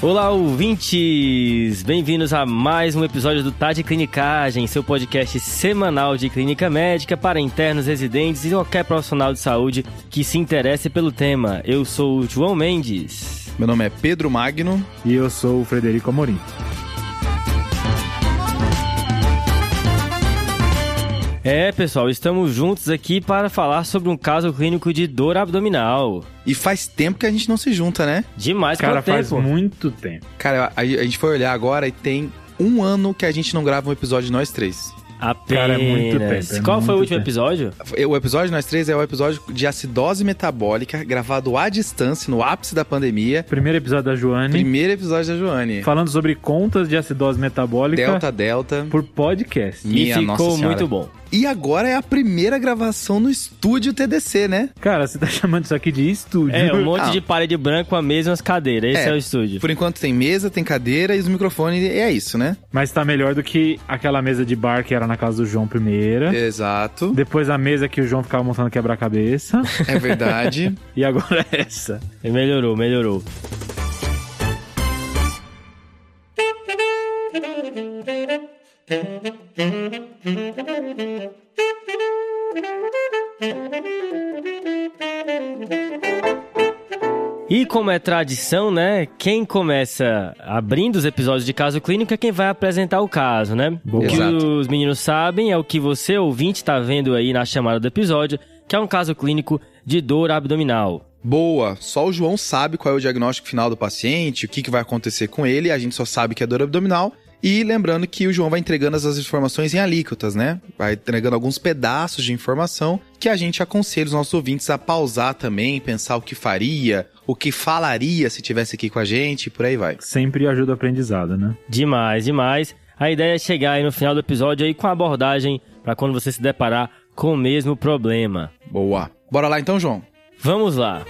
Olá, ouvintes! Bem-vindos a mais um episódio do Tá de Clinicagem, seu podcast semanal de clínica médica para internos, residentes e qualquer profissional de saúde que se interesse pelo tema. Eu sou o João Mendes. Meu nome é Pedro Magno. E eu sou o Frederico Amorim. É, pessoal, estamos juntos aqui para falar sobre um caso clínico de dor abdominal. E faz tempo que a gente não se junta, né? Demais, Cara, tempo? faz muito tempo. Cara, a, a gente foi olhar agora e tem um ano que a gente não grava um episódio de nós três. Apenas. Cara, é muito tempo, é Qual foi o muito último tempo. episódio? O episódio de nós três é o episódio de acidose metabólica, gravado à distância, no ápice da pandemia. Primeiro episódio da Joane, Primeiro episódio da Joane. falando sobre contas de acidose metabólica Delta, Delta. por podcast. Minha e ficou muito bom. E agora é a primeira gravação no estúdio TDC, né? Cara, você tá chamando isso aqui de estúdio. É, um monte Ah. de parede branca, uma mesa e umas cadeiras. Esse é, É. o estúdio. Por enquanto tem mesa, tem cadeira e os microfones, e é isso, né? Mas tá melhor do que aquela mesa de bar que era na casa do João primeira. Exato. Depois a mesa que o João ficava montando quebra-cabeça. É verdade. e agora essa. Melhorou, melhorou. E como é tradição, né? Quem começa abrindo os episódios de caso clínico é quem vai apresentar o caso, né? Boa. O que Exato. os meninos sabem é o que você, ouvinte, tá vendo aí na chamada do episódio, que é um caso clínico de dor abdominal. Boa, só o João sabe qual é o diagnóstico final do paciente, o que, que vai acontecer com ele, a gente só sabe que é dor abdominal. E lembrando que o João vai entregando essas informações em alíquotas, né? Vai entregando alguns pedaços de informação que a gente aconselha os nossos ouvintes a pausar também, pensar o que faria, o que falaria se tivesse aqui com a gente e por aí vai. Sempre ajuda o aprendizado, né? Demais, demais. A ideia é chegar aí no final do episódio aí com a abordagem para quando você se deparar com o mesmo problema. Boa. Bora lá então, João. Vamos lá.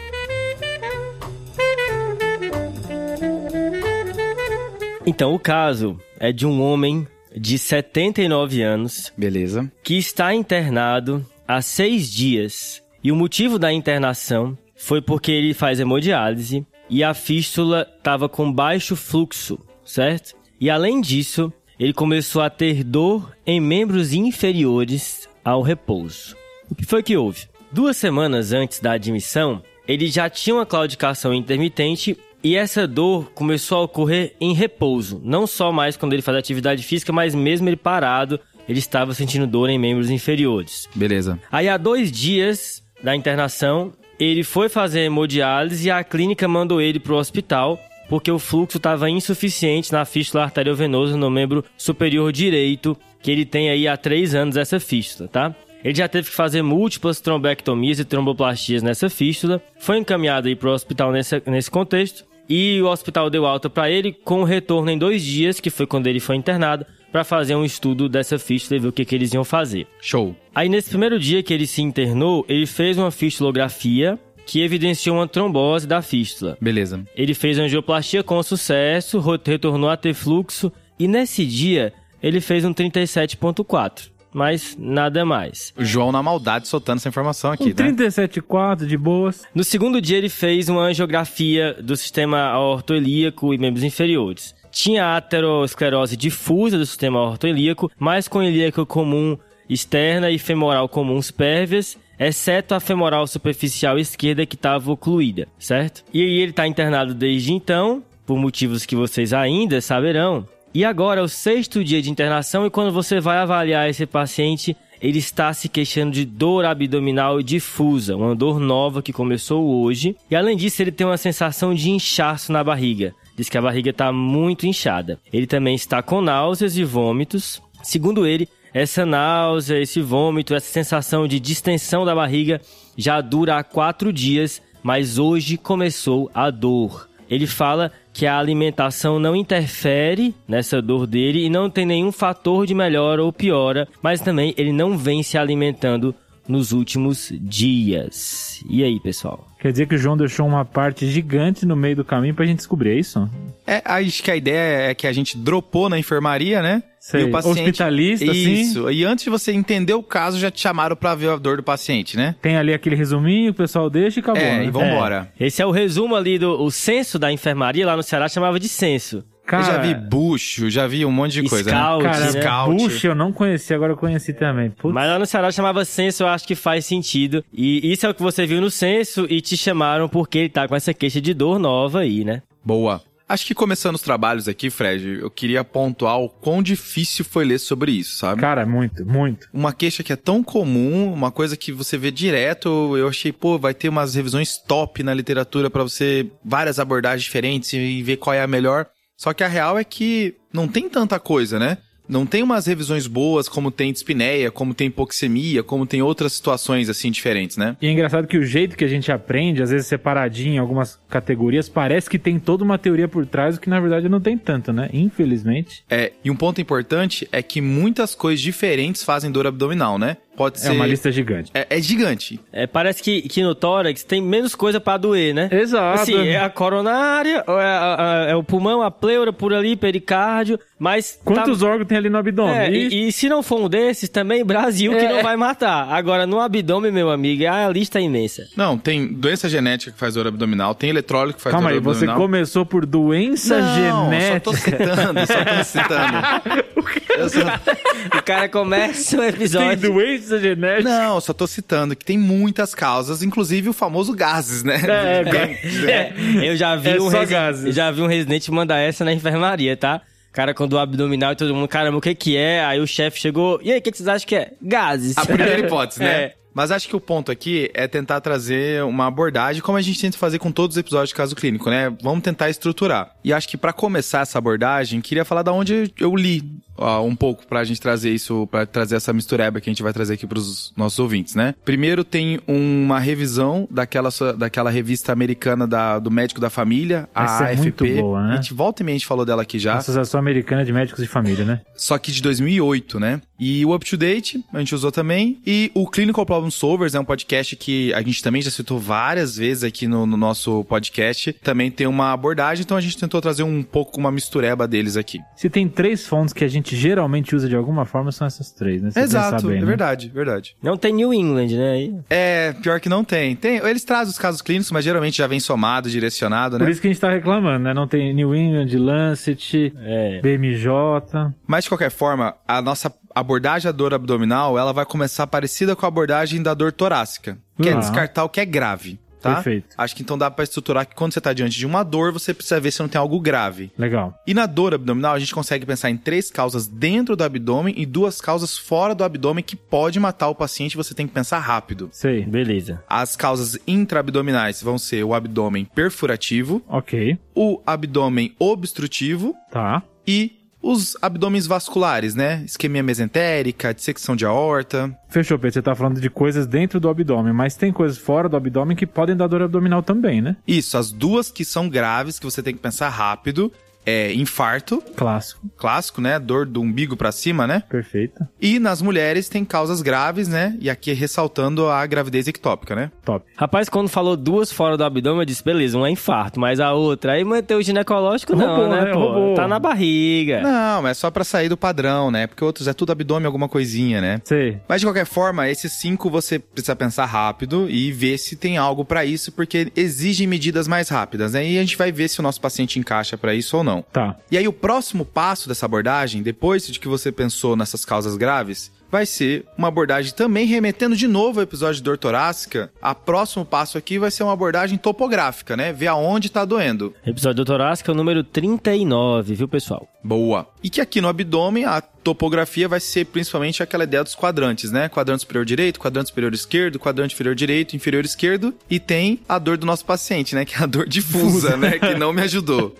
Então, o caso é de um homem de 79 anos Beleza. que está internado há seis dias. E o motivo da internação foi porque ele faz hemodiálise e a fístula estava com baixo fluxo, certo? E além disso, ele começou a ter dor em membros inferiores ao repouso. O que foi que houve? Duas semanas antes da admissão, ele já tinha uma claudicação intermitente e essa dor começou a ocorrer em repouso. Não só mais quando ele faz atividade física, mas mesmo ele parado, ele estava sentindo dor em membros inferiores. Beleza. Aí há dois dias da internação, ele foi fazer hemodiálise e a clínica mandou ele para o hospital porque o fluxo estava insuficiente na fístula arteriovenosa no membro superior direito, que ele tem aí há três anos essa fístula, tá? Ele já teve que fazer múltiplas trombectomias e tromboplastias nessa fístula, foi encaminhado aí para o hospital nesse, nesse contexto, e o hospital deu alta para ele com retorno em dois dias, que foi quando ele foi internado, para fazer um estudo dessa fístula e ver o que, que eles iam fazer. Show. Aí nesse primeiro dia que ele se internou, ele fez uma fistulografia que evidenciou uma trombose da fístula. Beleza. Ele fez angioplastia com sucesso, retornou a ter fluxo e nesse dia ele fez um 37.4, mas nada mais. O João na maldade soltando essa informação aqui, Um né? 37,4 de boas. No segundo dia ele fez uma angiografia do sistema aortoilíaco e membros inferiores. Tinha aterosclerose difusa do sistema aortoilíaco, mas com ilíaca comum externa e femoral comuns pérvias, exceto a femoral superficial esquerda que estava ocluída, certo? E aí ele está internado desde então, por motivos que vocês ainda saberão. E agora é o sexto dia de internação e quando você vai avaliar esse paciente, ele está se queixando de dor abdominal difusa, uma dor nova que começou hoje. E além disso, ele tem uma sensação de inchaço na barriga. Diz que a barriga está muito inchada. Ele também está com náuseas e vômitos. Segundo ele, essa náusea, esse vômito, essa sensação de distensão da barriga já dura há quatro dias, mas hoje começou a dor. Ele fala que a alimentação não interfere nessa dor dele e não tem nenhum fator de melhora ou piora, mas também ele não vem se alimentando nos últimos dias. E aí, pessoal? Quer dizer que o João deixou uma parte gigante no meio do caminho pra gente descobrir, é isso? É, acho que a ideia é que a gente dropou na enfermaria, né? Sei. E o paciente... Hospitalista, assim? Isso. E antes de você entender o caso, já te chamaram pra ver a dor do paciente, né? Tem ali aquele resuminho, o pessoal deixa e acabou, É, né? e vambora. É, esse é o resumo ali do o censo da enfermaria lá no Ceará chamava de censo. Cara, Eu já vi bucho, já vi um monte de coisa, Scout, né? cara, né? Scout. Bush eu não conheci, agora eu conheci também. Putz, Mas lá no Ceará chamava censo, eu acho que faz sentido. E isso é o que você viu no censo e te chamaram porque ele tá com essa queixa de dor nova aí, né? Boa. Acho que começando os trabalhos aqui, Fred, eu queria pontuar o quão difícil foi ler sobre isso, sabe? Cara, muito, muito. Uma queixa que é tão comum, uma coisa que você vê direto, eu achei, pô, vai ter umas revisões top na literatura pra você, várias abordagens diferentes e ver qual é a melhor. Só que a real é que não tem tanta coisa, né? Não tem umas revisões boas como tem dispneia, como tem hipoxemia, como tem outras situações assim diferentes, né? E é engraçado que o jeito que a gente aprende, às vezes separadinho em algumas categorias, parece que tem toda uma teoria por trás, o que na verdade não tem tanto, né? Infelizmente. É, e um ponto importante é que muitas coisas diferentes fazem dor abdominal, né? Pode ser. É uma lista gigante. É, é gigante. É, parece que, que no tórax tem menos coisa pra doer, né? Exato. Assim, é a coronária, é, a- a- é o pulmão, a pleura por ali, pericárdio, mas... Quantos tá- órgãos tem ali no abdômen? É, E- e, se não for um desses, também Brasil que É. não vai matar. Agora, no abdômen, meu amigo, a lista é imensa. Não, tem doença genética que faz dor abdominal, tem eletrólito que faz Calma dor aí, você abdominal. começou por doença não, genética. só tô citando, só tô citando. Só- O cara começa o Tem episódio... doença genética. Não, só tô citando que tem muitas causas, inclusive o famoso gases, né? É, É, eu já vi É um resi- gases. eu já vi um residente mandar essa na enfermaria, tá? Cara com dor abdominal e todo mundo, caramba, o que que é? Aí o chefe chegou, e aí, o que, que vocês acham que é? Gases. A primeira hipótese, né? É. Mas acho que o ponto aqui é tentar trazer uma abordagem, como a gente tenta fazer com todos os episódios de caso clínico, né? Vamos tentar estruturar. E acho que pra começar essa abordagem, queria falar da onde eu li um pouco pra gente trazer isso, pra trazer essa mistureba que a gente vai trazer aqui pros nossos ouvintes, né? Primeiro tem uma revisão daquela, daquela revista americana da- do médico da família, a Essa é AFP. muito boa, né? A gente volta e meia a gente falou dela aqui já. Associação Americana de Médicos de Família, né? Só que de 2008, né? E o Up to Date, a gente usou também. E o Clinical Problem Solvers é um podcast que a gente também já citou várias vezes aqui no, no nosso podcast. Também tem uma abordagem, então a gente tentou trazer um pouco uma mistureba deles aqui. Se tem três fontes que a gente geralmente usa de alguma forma, são essas três, né? Se Exato, bem, é né? verdade, verdade. Não tem New England, né? Aí- É, pior que não tem. tem. Eles trazem os casos clínicos, mas geralmente já vem somado, direcionado, né? Por isso que a gente tá reclamando, né? Não tem New England, Lancet, É. BMJ. Mas de qualquer forma, a nossa abordagem da dor abdominal, ela vai começar parecida com a abordagem da dor torácica, que é Ah. descartar o que é grave. Tá? Perfeito. Acho que então dá pra estruturar que quando você tá diante de uma dor, você precisa ver se não tem algo grave. Legal. E na dor abdominal, a gente consegue pensar em três causas dentro do abdômen e duas causas fora do abdômen que pode matar o paciente, você tem que pensar rápido. Sei. Beleza. As causas intraabdominais vão ser o abdômen perfurativo, Ok. o abdômen obstrutivo Tá. e os abdômenes vasculares, né? Isquemia mesentérica, dissecção de aorta. Fechou, Pedro. Você tá falando de coisas dentro do abdômen, mas tem coisas fora do abdômen que podem dar dor abdominal também, né? Isso, as duas que são graves, que você tem que pensar rápido, é infarto, Clássico. clássico, né? Dor do umbigo pra cima, né? Perfeito. E nas mulheres tem causas graves, né? E aqui ressaltando a gravidez ectópica, né? Top. Rapaz, quando falou duas fora do abdômen, eu disse, beleza, um é infarto, mas a outra, aí manteve o ginecológico, não, Roubou, né, né? pô? Roubou. Tá na barriga. Não, mas é só pra sair do padrão, né? Porque outros é tudo abdômen, alguma coisinha, né? Sei. Mas de qualquer forma, esses cinco você precisa pensar rápido e ver se tem algo pra isso, porque exigem medidas mais rápidas, né? E a gente vai ver se o nosso paciente encaixa pra isso ou não. Tá. E aí o próximo passo dessa abordagem, depois de que você pensou nessas causas graves, vai ser uma abordagem também remetendo de novo ao episódio de dor torácica. A próximo passo aqui vai ser uma abordagem topográfica, né? Ver aonde tá doendo. Episódio do torácico é o número 39, viu, pessoal? Boa. E que aqui no abdômen a topografia vai ser principalmente aquela ideia dos quadrantes, né? Quadrante superior direito, quadrante superior esquerdo, quadrante inferior direito, inferior esquerdo. E tem a dor do nosso paciente, né? Que é a dor difusa, né? Que não me ajudou.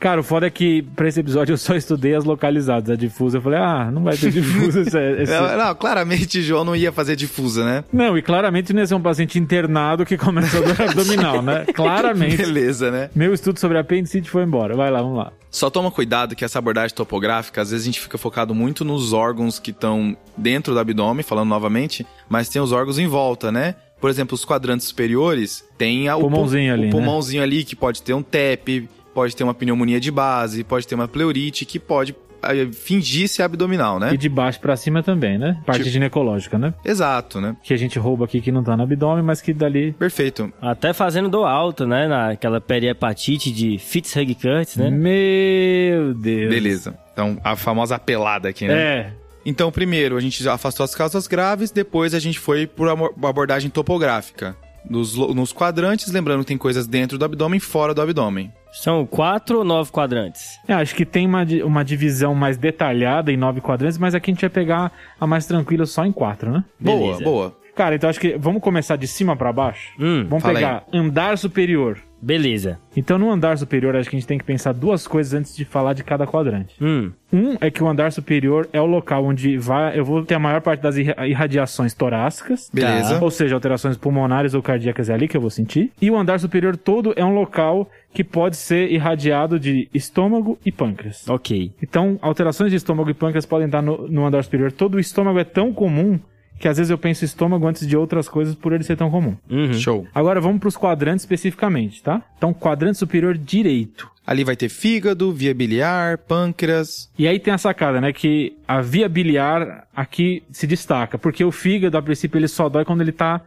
Cara, o foda é que pra esse episódio eu só estudei as localizadas. A difusa, eu falei, ah, não vai ter difusa. esse- esse- Não, não, claramente João não ia fazer difusa, né? Não, e claramente não ia ser um paciente internado que começa a dor abdominal, né? Claramente. Beleza, né? Meu estudo sobre apendicite foi embora. Vai lá, vamos lá. Só toma cuidado que essa abordagem topográfica, às vezes a gente fica focado muito nos órgãos que estão dentro do abdômen, falando novamente, mas tem os órgãos em volta, né? Por exemplo, os quadrantes superiores tem a, o Pulmãozinho pu- ali, o né? pulmãozinho ali que pode ter um TEP, pode ter uma pneumonia de base, pode ter uma pleurite que pode eh, fingir ser abdominal, né? E de baixo pra cima também, né? Parte Tipo- ginecológica, né? Exato, né? Que a gente rouba aqui que não tá no abdômen, mas que dali. Perfeito. Até fazendo dor alta, né? Naquela perihepatite de Fitzhugh-Curtis, né? Meu Deus. Beleza. Então, a famosa apelada aqui, né? É. Então, primeiro, a gente já afastou as causas graves, depois a gente foi por uma abordagem topográfica. Nos, nos quadrantes, lembrando que tem coisas dentro do abdômen e fora do abdômen. São quatro ou nove quadrantes? É, acho que tem uma, uma divisão mais detalhada em nove quadrantes, mas aqui a gente vai pegar a mais tranquila só em quatro, né? Boa, Beleza. boa. Cara, então acho que vamos começar de cima pra baixo. Hum, Vamos pegar andar superior. Beleza. Então, no andar superior, acho que a gente tem que pensar duas coisas antes de falar de cada quadrante. Hum, Um é que o andar superior é o local onde vai, eu vou ter a maior parte das irra- irradiações torácicas. Beleza. Ou seja, alterações pulmonares ou cardíacas é ali que eu vou sentir. E o andar superior todo é um local que pode ser irradiado de estômago e pâncreas. ok. Então, alterações de estômago e pâncreas podem estar no, no andar superior. Todo o estômago é tão comum que às vezes eu penso estômago antes de outras coisas por ele ser tão comum. Uhum. Show. Agora vamos para os quadrantes especificamente, tá? Então, quadrante superior direito. Ali vai ter fígado, via biliar, pâncreas. E aí tem a sacada, né? Que a via biliar aqui se destaca, porque o fígado, a princípio, ele só dói quando ele tá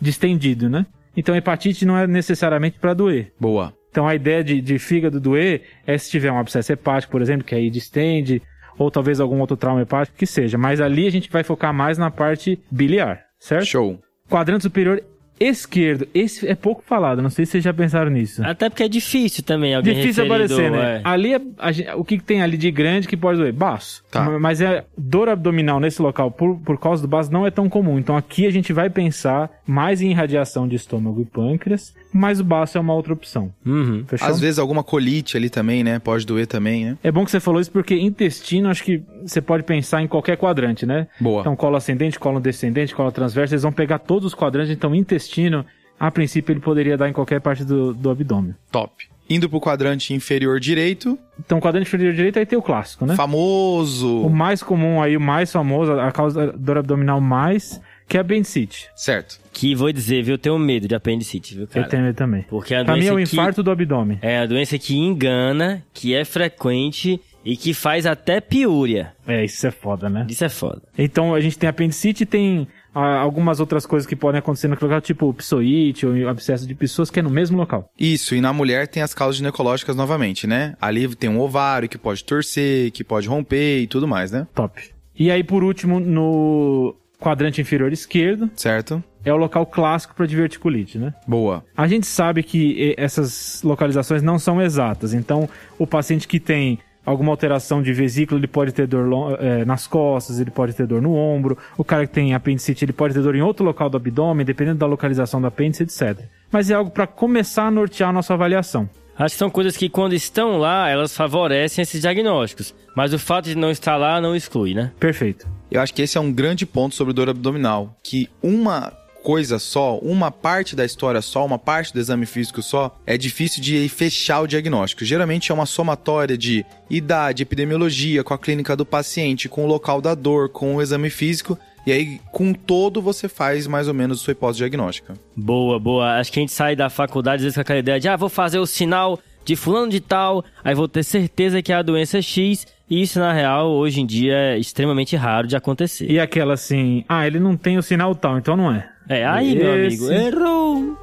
distendido, né? Então, hepatite não é necessariamente para doer. Boa. Então, a ideia de, de fígado doer é se tiver um abscesso hepático, por exemplo, que aí distende, ou talvez algum outro trauma hepático que seja. Mas ali a gente vai focar mais na parte biliar, certo? Show. Quadrante superior esquerdo. Esse é pouco falado, não sei se vocês já pensaram nisso. Até porque é difícil também alguém Difícil aparecer, né? é. Ali, é- a o que que tem ali de grande que pode doer? Baço. Tá. Ma- Mas é dor abdominal nesse local por, por causa do baço não é tão comum. Então aqui a gente vai pensar mais em irradiação de estômago e pâncreas, mas o baço é uma outra opção. Uhum. Fechou? Às vezes alguma colite ali também, né? Pode doer também, né? É bom que você falou isso porque intestino, acho que você pode pensar em qualquer quadrante, né? Boa. Então, colo ascendente, colo descendente, colo transverso, eles vão pegar todos os quadrantes. Então, intestino, a princípio, ele poderia dar em qualquer parte do, do abdômen. Top. Indo pro quadrante inferior direito, Então, quadrante inferior direito aí tem o clássico, né? O famoso. mais comum aí, o mais famoso, a causa da dor abdominal mais, que é a apendicite. Certo. Que vou dizer, viu? Eu tenho medo de apendicite, viu, cara? Eu tenho ele também. Porque a Pra mim é o doença que- infarto do abdômen. É a doença que engana, que é frequente e que faz até piúria. É, isso é foda, né? Isso é foda. Então, a gente tem apendicite e tem ah, algumas outras coisas que podem acontecer no local, tipo psoite ou abscesso de pessoas, que é no mesmo local. Isso, e na mulher tem as causas ginecológicas novamente, né? Ali tem um ovário que pode torcer, que pode romper e tudo mais, né? Top. E aí, por último, no quadrante inferior esquerdo, Certo? é o local clássico para diverticulite, né? Boa. A gente sabe que essas localizações não são exatas, então o paciente que tem alguma alteração de vesícula, ele pode ter dor eh, nas costas, ele pode ter dor no ombro, o cara que tem apendicite, ele pode ter dor em outro local do abdômen, dependendo da localização do apêndice, etc. Mas é algo para começar a nortear a nossa avaliação. Acho que são coisas que quando estão lá, elas favorecem esses diagnósticos. Mas o fato de não estar lá não exclui, né? Perfeito. Eu acho que esse é um grande ponto sobre dor abdominal, que uma coisa só, uma parte da história só, uma parte do exame físico só, é difícil de fechar o diagnóstico. Geralmente é uma somatória de idade, epidemiologia, com a clínica do paciente, com o local da dor, com o exame físico, e aí com todo você faz mais ou menos sua hipótese diagnóstica. Boa, boa. Acho que a gente sai da faculdade às vezes com aquela ideia de, ah, vou fazer o sinal de fulano de tal, aí vou ter certeza que é a doença X. E isso, na real, hoje em dia é extremamente raro de acontecer. E aquela assim, ah, ele não tem o sinal tal, então não é. É, aí, meu amigo, Esse- errou.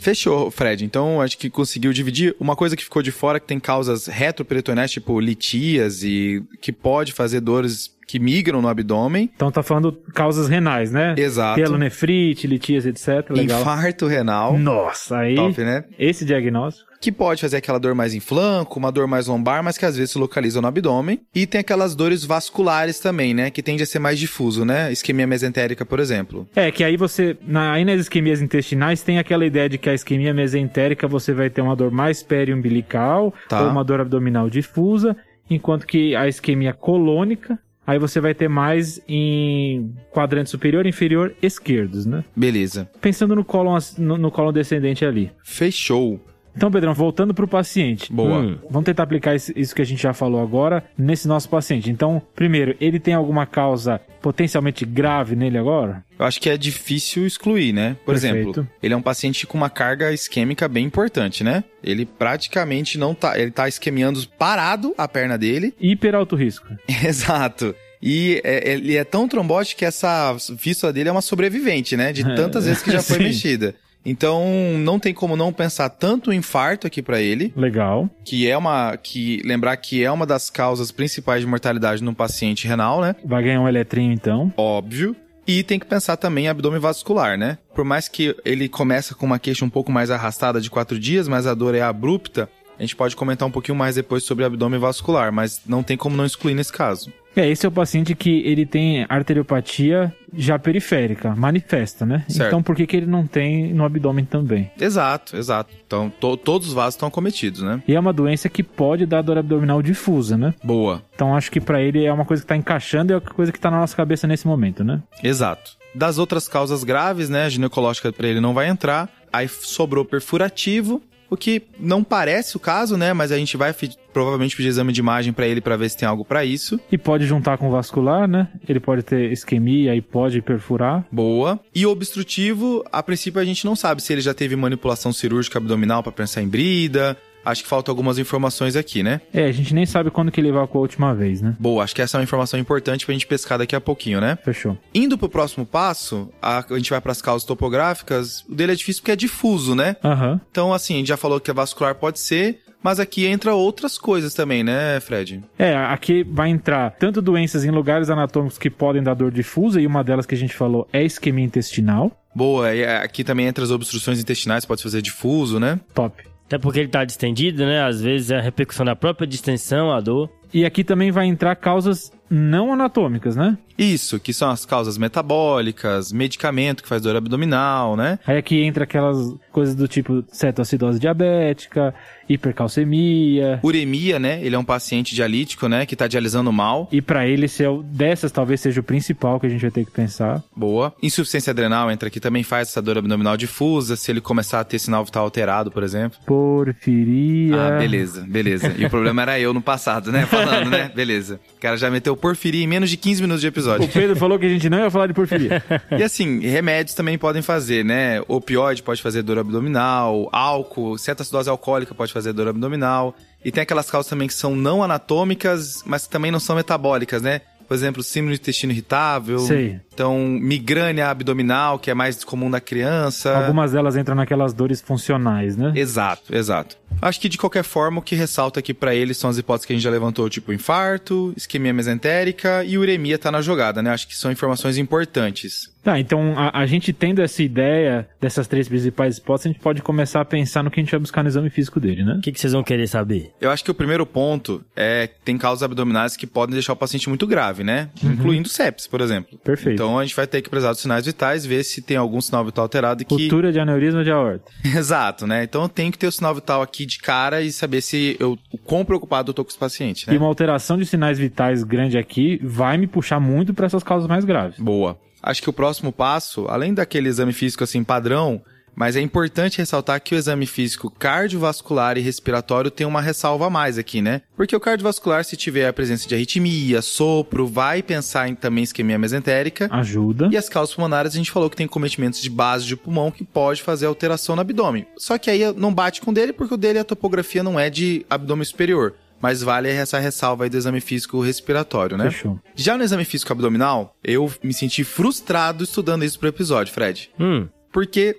Fechou, Fred. Então, acho que conseguiu dividir. Uma coisa que ficou de fora, que tem causas retroperitoneais, tipo litias, e que pode fazer dores que migram no abdômen. Então tá falando causas renais, né? Exato. Pielonefrite, litíase, etc. Legal. Infarto renal. Nossa, aí Top, né? esse diagnóstico. Que pode fazer aquela dor mais em flanco, uma dor mais lombar, mas que às vezes se localiza no abdômen. E tem aquelas dores vasculares também, né? Que tende a ser mais difuso, né? Isquemia mesentérica, por exemplo. É, que aí você, na, aí nas isquemias intestinais, tem aquela ideia de que a isquemia mesentérica você vai ter uma dor mais periumbilical Tá. ou uma dor abdominal difusa, enquanto que a isquemia colônica, aí você vai ter mais em quadrante superior inferior esquerdos, né? Beleza. Pensando no as- no, no cólon descendente ali. Fechou. Então, Pedrão, voltando pro paciente. Boa. Hum. Vamos tentar aplicar isso- que a gente já falou agora nesse nosso paciente. Então, primeiro, ele tem alguma causa potencialmente grave nele agora? Eu acho que é difícil excluir, né? Por Perfeito. exemplo, ele é um paciente com uma carga isquêmica bem importante, né? Ele praticamente não tá. Ele tá isquemiando parado a perna dele. Hiper alto risco. Exato. E é- ele é tão trombótico que essa fístula dele é uma sobrevivente, né? De tantas vezes que já foi mexida. Então, não tem como não pensar tanto em infarto aqui pra ele, Legal. que é uma que lembrar que é uma das causas principais de mortalidade no paciente renal, né? Vai ganhar um eletrinho então. Óbvio. E tem que pensar também em abdômen vascular, né? Por mais que ele começa com uma queixa um pouco mais arrastada de quatro dias, mas a dor é abrupta, a gente pode comentar um pouquinho mais depois sobre abdômen vascular, mas não tem como não excluir nesse caso. É, esse é o paciente que ele tem arteriopatia já periférica, manifesta, né? Certo. Então por que, que ele não tem no abdômen também? Exato, exato. Então, to- todos os vasos estão acometidos, né? E é uma doença que pode dar dor abdominal difusa, né? Boa. Então acho que pra ele é uma coisa que tá encaixando e é uma coisa que tá na nossa cabeça nesse momento, né? Exato. Das outras causas graves, né? A ginecológica pra ele não vai entrar. Aí sobrou perfurativo, o que não parece o caso, né? Mas a gente vai provavelmente pedir exame de imagem pra ele pra ver se tem algo pra isso. E pode juntar com vascular, né? Ele pode ter isquemia e pode perfurar. Boa. E obstrutivo, a princípio a gente não sabe se ele já teve manipulação cirúrgica abdominal pra pensar em brida. Acho que faltam algumas informações aqui, né? É, a gente nem sabe quando que ele evacuou a última vez, né? Boa, acho que essa é uma informação importante pra gente pescar daqui a pouquinho, né? Fechou. Indo pro próximo passo, a, a gente vai pras causas topográficas. O dele é difícil porque é difuso, né? Aham. Então, assim, a gente já falou que a vascular pode ser, mas aqui entra outras coisas também, né, Fred? É, aqui vai entrar tanto doenças em lugares anatômicos que podem dar dor difusa, e uma delas que a gente falou é isquemia intestinal. Boa, e aqui também entra as obstruções intestinais, pode fazer difuso, né? Top. Até porque ele tá distendido, né? Às vezes é a repercussão da própria distensão, a dor. E aqui também vai entrar causas não anatômicas, né? Isso, que são as causas metabólicas, medicamento que faz dor abdominal, né? Aí aqui entra aquelas coisas do tipo cetoacidose diabética, hipercalcemia. Uremia, né? Ele é um paciente dialítico, né? Que tá dialisando mal. E pra ele, esse é o, dessas talvez seja o principal que a gente vai ter que pensar. Boa. Insuficiência adrenal entra aqui também, faz essa dor abdominal difusa. Se ele começar a ter sinal vital alterado, por exemplo. Porfiria. Ah, beleza, beleza. E o problema era eu no passado, né? Falando, né? Beleza. O cara já meteu porfiria em menos de 15 minutos de O episódio. Pedro falou que a gente não ia falar de porfiria. E assim, remédios também podem fazer, né? Opioide pode fazer dor abdominal, álcool, cetoacidose alcoólica pode fazer dor abdominal. E tem aquelas causas também que são não anatômicas, mas que também não são metabólicas, né? Por exemplo, síndrome do intestino irritável. Sei. Então, migrânia abdominal, que é mais comum na criança. Algumas delas entram naquelas dores funcionais, né? Exato, exato. Acho que de qualquer forma, o que ressalta aqui pra ele são as hipóteses que a gente já levantou, tipo infarto, isquemia mesentérica e uremia tá na jogada, né? Acho que são informações importantes. Tá, então a, a gente tendo essa ideia dessas três principais hipóteses, a gente pode começar a pensar no que a gente vai buscar no exame físico dele, né? O que, que vocês vão querer saber? Eu acho que o primeiro ponto é que tem causas abdominais que podem deixar o paciente muito grave, né? Incluindo sepsis, por exemplo. Perfeito. Então a gente vai ter que precisar dos sinais vitais, ver se tem algum sinal vital alterado e que. Cultura de aneurisma de aorta. Exato, né? Então eu tenho que ter o sinal vital aqui de cara e saber se eu o quão preocupado eu tô com esse paciente, né? E uma alteração de sinais vitais grande aqui vai me puxar muito para essas causas mais graves. Boa. Acho que o próximo passo, além daquele exame físico assim padrão, mas é importante ressaltar que o exame físico cardiovascular e respiratório tem uma ressalva a mais aqui, né? Porque o cardiovascular, se tiver a presença de arritmia, sopro, vai pensar em também isquemia mesentérica. Ajuda. E as causas pulmonares, a gente falou que tem cometimentos de base de pulmão que pode fazer alteração no abdômen. Só que aí não bate com o dele, porque o dele a topografia não é de abdômen superior. Mas vale essa ressalva aí do exame físico respiratório, né? Fechou. Já no exame físico abdominal, eu me senti frustrado estudando isso pro episódio, Fred. Hum, Porque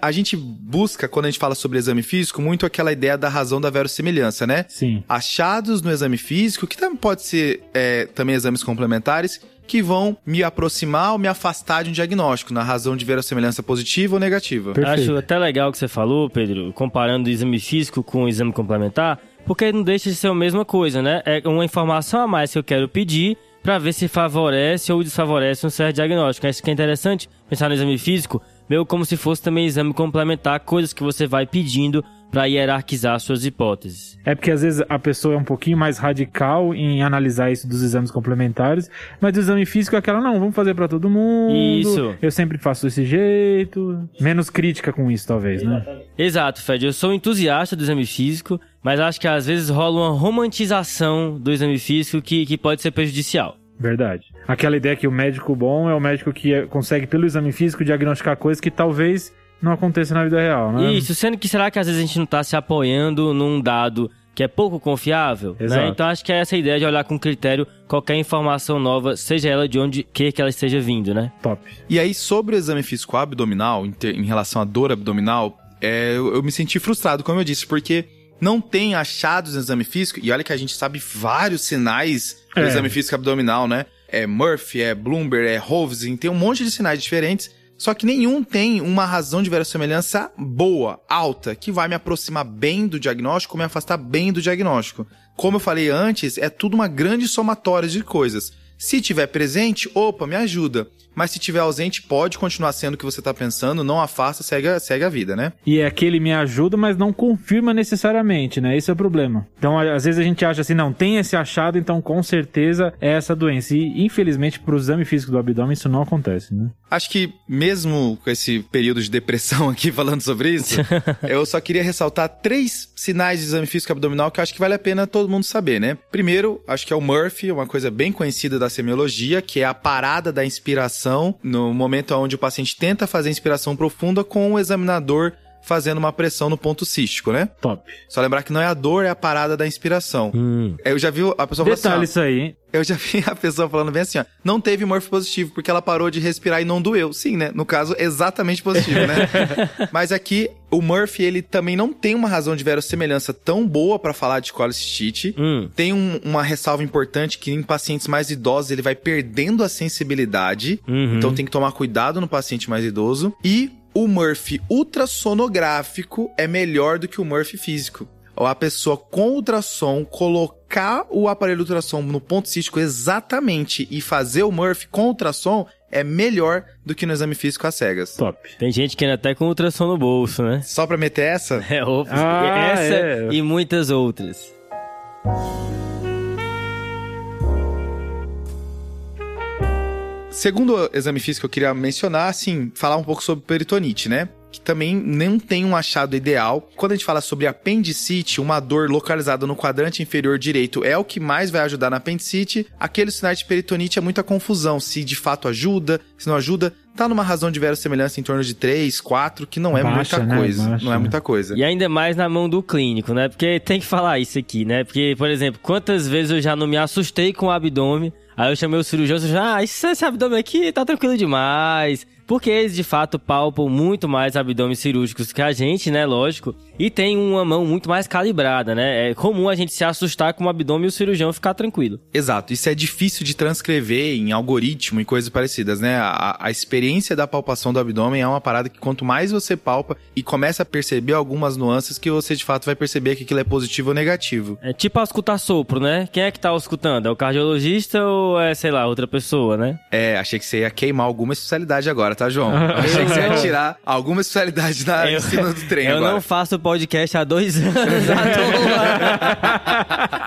a gente busca, quando a gente fala sobre exame físico, muito aquela ideia da razão da verossimilhança, né? Sim. Achados no exame físico, que também pode ser é, também exames complementares, que vão me aproximar ou me afastar de um diagnóstico, na razão de verossimilhança positiva ou negativa. Perfeito. Acho até legal o que você falou, Pedro, comparando o exame físico com o exame complementar, porque não deixa de ser a mesma coisa, né? É uma informação a mais que eu quero pedir para ver se favorece ou desfavorece um certo diagnóstico. Acho que é interessante pensar no exame físico, meio como se fosse também exame complementar, coisas que você vai pedindo para hierarquizar suas hipóteses. É porque às vezes a pessoa é um pouquinho mais radical em analisar isso dos exames complementares, mas do exame físico é aquela, não, vamos fazer pra todo mundo. Isso. Eu sempre faço desse jeito. Menos crítica com isso, talvez, né? Exato, Fred. Eu sou entusiasta do exame físico, mas acho que às vezes rola uma romantização do exame físico que, que pode ser prejudicial. Verdade. Aquela ideia que o médico bom é o médico que é- consegue, pelo exame físico, diagnosticar coisas que talvez não aconteçam na vida real, né? Isso, sendo que será que às vezes a gente não tá se apoiando num dado que é pouco confiável? né? Exato. Então acho que é essa ideia de olhar com critério qualquer informação nova, seja ela de onde quer que ela esteja vindo, né? Top. E aí, sobre o exame físico abdominal, em, ter- em relação à dor abdominal, é, eu, eu me senti frustrado, como eu disse, porque não tem achados no exame físico, e olha que a gente sabe vários sinais do É. exame físico abdominal, né? É Murphy, é Bloomberg, é Hovsin, tem um monte de sinais diferentes, só que nenhum tem uma razão de verossimilhança boa, alta, que vai me aproximar bem do diagnóstico, me afastar bem do diagnóstico. Como eu falei antes, é tudo uma grande somatória de coisas. Se tiver presente, opa, me ajuda. Mas se tiver ausente, pode continuar sendo o que você tá pensando, não afasta, segue, a- segue a vida, né? E é aquele me ajuda, mas não confirma necessariamente, né? Esse é o problema. Então, às vezes a gente acha assim, não, tem esse achado, então com certeza é essa doença. E, infelizmente, pro exame físico do abdômen, isso não acontece, né? Acho que mesmo com esse período de depressão aqui falando sobre isso, eu só queria ressaltar três sinais de exame físico abdominal que eu acho que vale a pena todo mundo saber, né? Primeiro, acho que é o Murphy, uma coisa bem conhecida da semiologia, que é a parada da inspiração no momento onde o paciente tenta fazer inspiração profunda com o examinador fazendo uma pressão no ponto cístico, né? Top. Só lembrar que não é a dor, é a parada da inspiração. Hum. Eu já vi a pessoa falando Detalhe assim, isso aí, hein? eu já vi a pessoa falando bem assim, ó, não teve Murphy positivo porque ela parou de respirar e não doeu. Sim, né? No caso, exatamente positivo, né? Mas aqui, o Murphy, ele também não tem uma razão de verossimilhança tão boa pra falar de colicistite. Hum. Tem um- uma ressalva importante que em pacientes mais idosos ele vai perdendo a sensibilidade. Uhum. Então tem que tomar cuidado no paciente mais idoso. E o Murphy ultrassonográfico é melhor do que o Murphy físico. Ou a pessoa com ultrassom colocar o aparelho ultrassom no ponto cístico exatamente e fazer o Murphy com ultrassom é melhor do que no exame físico às cegas. Top. Tem gente que ainda até com ultrassom no bolso, né? Só pra meter essa, É óbvio. Ah, Essa é. e muitas outras. Segundo o exame físico que eu queria mencionar, assim, falar um pouco sobre peritonite, né? Que também não tem um achado ideal. Quando a gente fala sobre apendicite, uma dor localizada no quadrante inferior direito é o que mais vai ajudar na apendicite. Aqueles sinais de peritonite é muita confusão, se de fato ajuda, se não ajuda. Tá numa razão de verossimilhança em torno de 3, 4, que não é Baixa, muita né? coisa. Baixa, não é né? muita coisa. E ainda mais na mão do clínico, né? Porque tem que falar isso aqui, né? Porque, por exemplo, quantas vezes eu já não me assustei com o abdômen, aí eu chamei o cirurgião e já, ah, esse, abdômen aqui tá tranquilo demais. Porque eles de fato palpam muito mais abdômenes cirúrgicos que a gente, né? Lógico. E tem uma mão muito mais calibrada, né? É comum a gente se assustar com o abdômen e o cirurgião ficar tranquilo. Exato, isso é difícil de transcrever em algoritmo e coisas parecidas, né? A, a experiência da palpação do abdômen é uma parada que quanto mais você palpa e começa a perceber algumas nuances que você de fato vai perceber que aquilo é positivo ou negativo. É tipo auscultar sopro, né? Quem é que tá auscultando? É o cardiologista ou é, sei lá, outra pessoa, né? É, achei que você ia queimar alguma especialidade agora, tá, João? achei que você ia tirar alguma especialidade na, em cima do trem eu agora. não faço podcast há dois anos à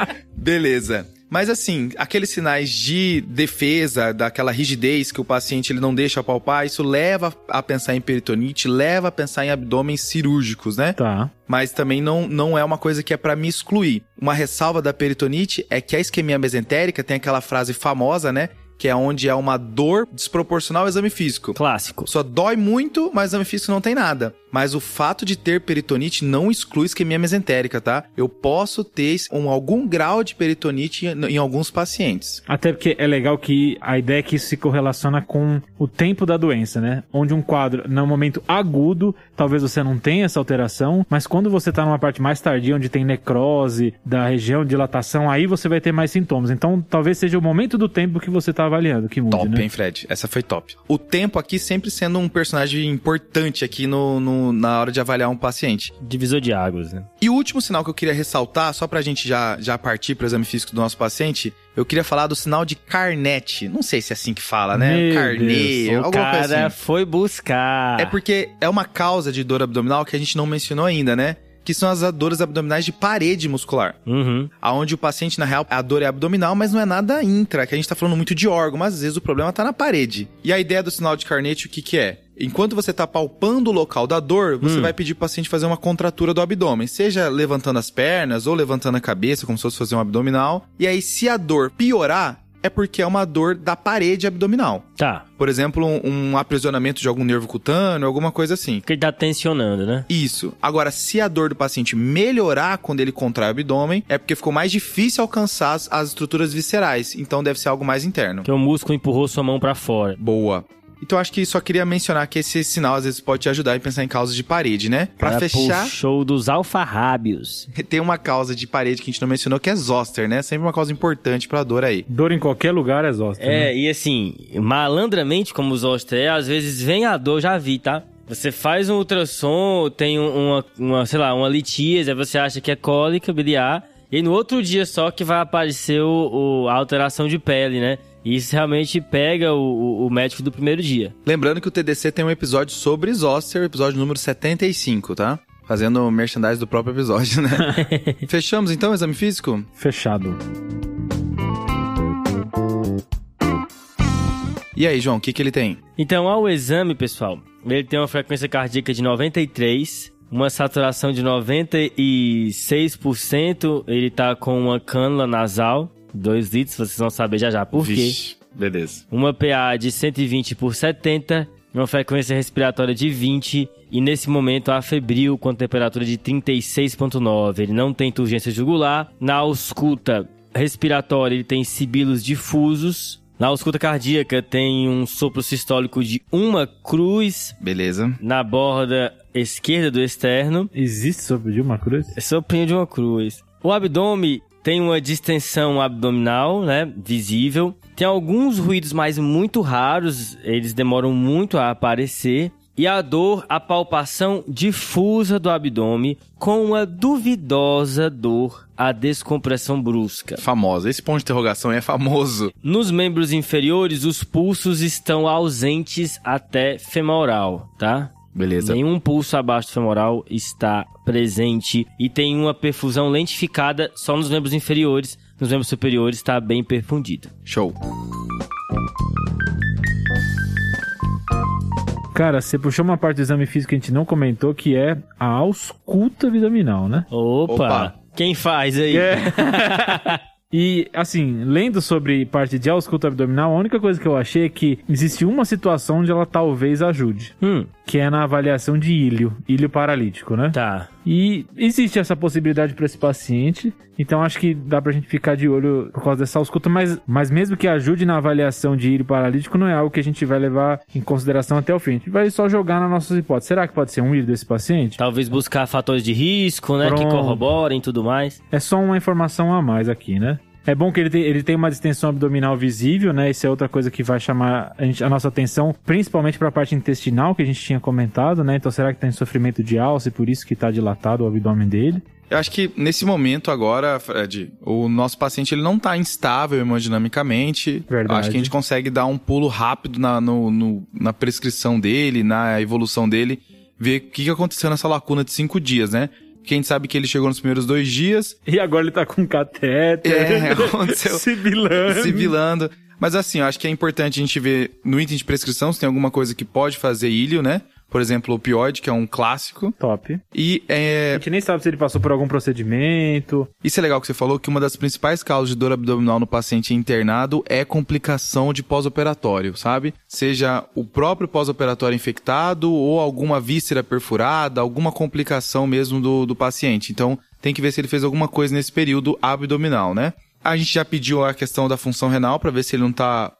toa. Beleza. Mas assim, aqueles sinais de defesa, daquela rigidez que o paciente ele não deixa palpar, isso leva a pensar em peritonite, leva a pensar em abdômenes cirúrgicos, né? Tá. Mas também não, não é uma coisa que é pra me excluir. Uma ressalva da peritonite é que a isquemia mesentérica tem aquela frase famosa, né? Que é onde é uma dor desproporcional ao exame físico. Clássico. Só dói muito, mas o exame físico não tem nada. Mas o fato de ter peritonite não exclui isquemia mesentérica, tá? Eu posso ter um, algum grau de peritonite em, em alguns pacientes. Até porque é legal que a ideia é que isso se correlaciona com o tempo da doença, né? Onde um quadro, no momento agudo, talvez você não tenha essa alteração, mas quando você tá numa parte mais tardia, onde tem necrose da região dilatação, aí você vai ter mais sintomas. Então, talvez seja o momento do tempo que você tá avaliando que top, né? hein, Fred? Essa foi top. O tempo aqui sempre sendo um personagem importante aqui no, no, na hora de avaliar um paciente. Divisor de águas, né? E o último sinal que eu queria ressaltar, só pra gente já, já partir pro exame físico do nosso paciente, eu queria falar do sinal de Carnete. Não sei se é assim que fala, né? Meu Carnê, Deus, O alguma cara coisa assim. foi buscar. É porque é uma causa de dor abdominal que a gente não mencionou ainda, né? Que são as dores abdominais de parede muscular. Uhum. Aonde o paciente, na real, a dor é abdominal, mas não é nada intra, que a gente tá falando muito de órgão, mas às vezes o problema tá na parede. E a ideia do sinal de Carnete, o que que é? Enquanto você tá palpando o local da dor, você vai pedir pro paciente fazer uma contratura do abdômen, seja levantando as pernas ou levantando a cabeça, como se fosse fazer um abdominal. E aí, se a dor piorar, é porque é uma dor da parede abdominal. Tá. Por exemplo, um, um aprisionamento de algum nervo cutâneo, alguma coisa assim. Porque ele tá tensionando, né? Isso. Agora, se a dor do paciente melhorar quando ele contrai o abdômen, é porque ficou mais difícil alcançar as, as estruturas viscerais. Então deve ser algo mais interno. Que o músculo empurrou sua mão pra fora. Boa. Então acho que só queria mencionar que esse sinal às vezes pode te ajudar a pensar em causas de parede, né? Pra Cara, fechar, Puxou dos alfarrábios. tem uma causa de parede que a gente não mencionou que é zoster, né? Sempre uma causa importante pra dor aí. Dor em qualquer lugar é zoster, né? É, e assim, malandramente, como os Oster é, às vezes vem a dor, já vi, tá? Você faz um ultrassom, tem um- uma, uma, sei lá, uma litíase, aí você acha que é cólica biliar, e no outro dia só que vai aparecer o, o- a alteração de pele, né? E isso realmente pega o, o- médico do primeiro dia. Lembrando que o TDC tem um episódio sobre zoster, episódio número 75, tá? Fazendo merchandise do próprio episódio, né? Fechamos então o exame físico? Fechado. E aí, João, o que, que ele tem? Então, ao exame, pessoal, ele tem uma frequência cardíaca de 93, uma saturação de 96%, ele tá com uma cânula nasal, 2 litros, vocês vão saber já já por quê. Vixe, beleza. Uma PA de 120 por 70, uma frequência respiratória de 20 e nesse momento a febril com temperatura de 36.9. Ele não tem turgência jugular. Na ausculta respiratória ele tem sibilos difusos. Na ausculta cardíaca tem um sopro sistólico de uma cruz Beleza. na borda esquerda do externo. Existe sobre Dilma Cruz? É soprinho de uma cruz. O abdômen tem uma distensão abdominal, né? Visível. Tem alguns ruídos, mas muito raros. Eles demoram muito a aparecer. E a dor, a palpação difusa do abdômen com uma duvidosa dor, a descompressão brusca. Famosa. Esse ponto de interrogação é famoso. Nos membros inferiores, os pulsos estão ausentes até femoral, tá? Beleza. Nenhum pulso abaixo do femoral está presente e tem uma perfusão lentificada só nos membros inferiores. Nos membros superiores está bem perfundida. Show. Cara, você puxou uma parte do exame físico que a gente não comentou, que é a ausculta abdominal, né? Opa! Opa. Quem faz aí? É. E, assim, lendo sobre parte de ausculta abdominal, a única coisa que eu achei é que existe uma situação onde ela talvez ajude, Hum, que é na avaliação de ilho, ilho paralítico, né? tá. E existe essa possibilidade para esse paciente, então acho que dá pra gente ficar de olho por causa dessa ausculta, mas, mas mesmo que ajude na avaliação de ilho paralítico, não é algo que a gente vai levar em consideração até o fim. A gente vai só jogar nas nossas hipóteses. Será que pode ser um ilho desse paciente? Talvez buscar fatores de risco, né? Que Pronto. corroborem e tudo mais. É só uma informação a mais aqui, né? É bom que ele tem, ele tem uma distensão abdominal visível, né? Isso é outra coisa que vai chamar a, gente- a nossa atenção, principalmente para a parte intestinal que a gente tinha comentado, né? Então será que tem sofrimento de alça e por isso que está dilatado o abdômen dele? Eu acho que nesse momento agora, Fred, o nosso paciente ele não tá instável hemodinamicamente. Verdade. Eu acho que a gente consegue dar um pulo rápido na, no- no- na prescrição dele, na evolução dele, ver o que, que aconteceu nessa lacuna de cinco dias, né? Gente sabe que ele chegou nos primeiros dois dias, E agora ele tá com catéter. É, aconteceu. Sibilando. sibilando. Mas assim, eu acho que é importante a gente ver no item de prescrição se tem alguma coisa que pode fazer ilho, né? Por exemplo, o opioide, que é um clássico. Top. E é, A gente nem sabe se ele passou por algum procedimento. Isso é legal que você falou, que uma das principais causas de dor abdominal no paciente internado é complicação de pós-operatório, sabe? Seja o próprio pós-operatório infectado ou alguma víscera perfurada, alguma complicação mesmo do, do paciente. Então, tem que ver se ele fez alguma coisa nesse período abdominal, né? A gente já pediu a questão da função renal para ver se ele não tá.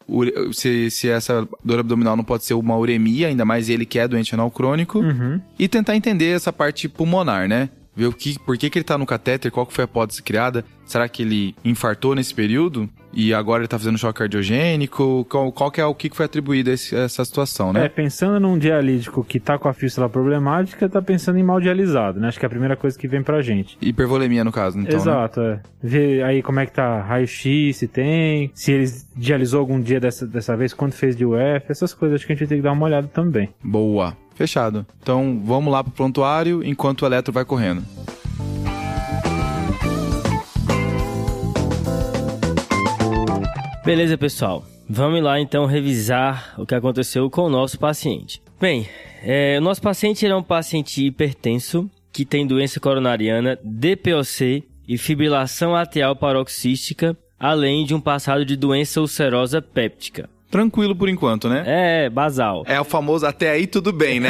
Se, se essa dor abdominal não pode ser uma uremia, ainda mais ele que é doente renal crônico. Uhum. E tentar entender essa parte pulmonar, né? Ver o que, por que, que ele tá no catéter, qual que foi a hipótese criada. Será que ele infartou nesse período? E agora ele tá fazendo choque cardiogênico? Qual, qual que é o que foi atribuído a esse- a essa situação, É, né? pensando num dialítico que tá com a fístula problemática, tá pensando em mal dialisado, né? Acho que é a primeira coisa que vem pra gente. Hipervolemia, no caso, então, né? Exato, é. Ver aí como é que tá raio-x, se tem, se ele dialisou algum dia dessa, dessa vez, quanto fez de UF, essas coisas acho que a gente ter que dar uma olhada também. Boa. Fechado. Então, vamos lá pro prontuário enquanto o eletro vai correndo. Beleza, pessoal. Vamos lá então revisar o que aconteceu com o nosso paciente. Bem, é, o nosso paciente era um paciente hipertenso que tem doença coronariana, DPOC e fibrilação atrial paroxística, além de um passado de doença ulcerosa péptica. Tranquilo por enquanto, né? É, basal. É o famoso até aí tudo bem, né?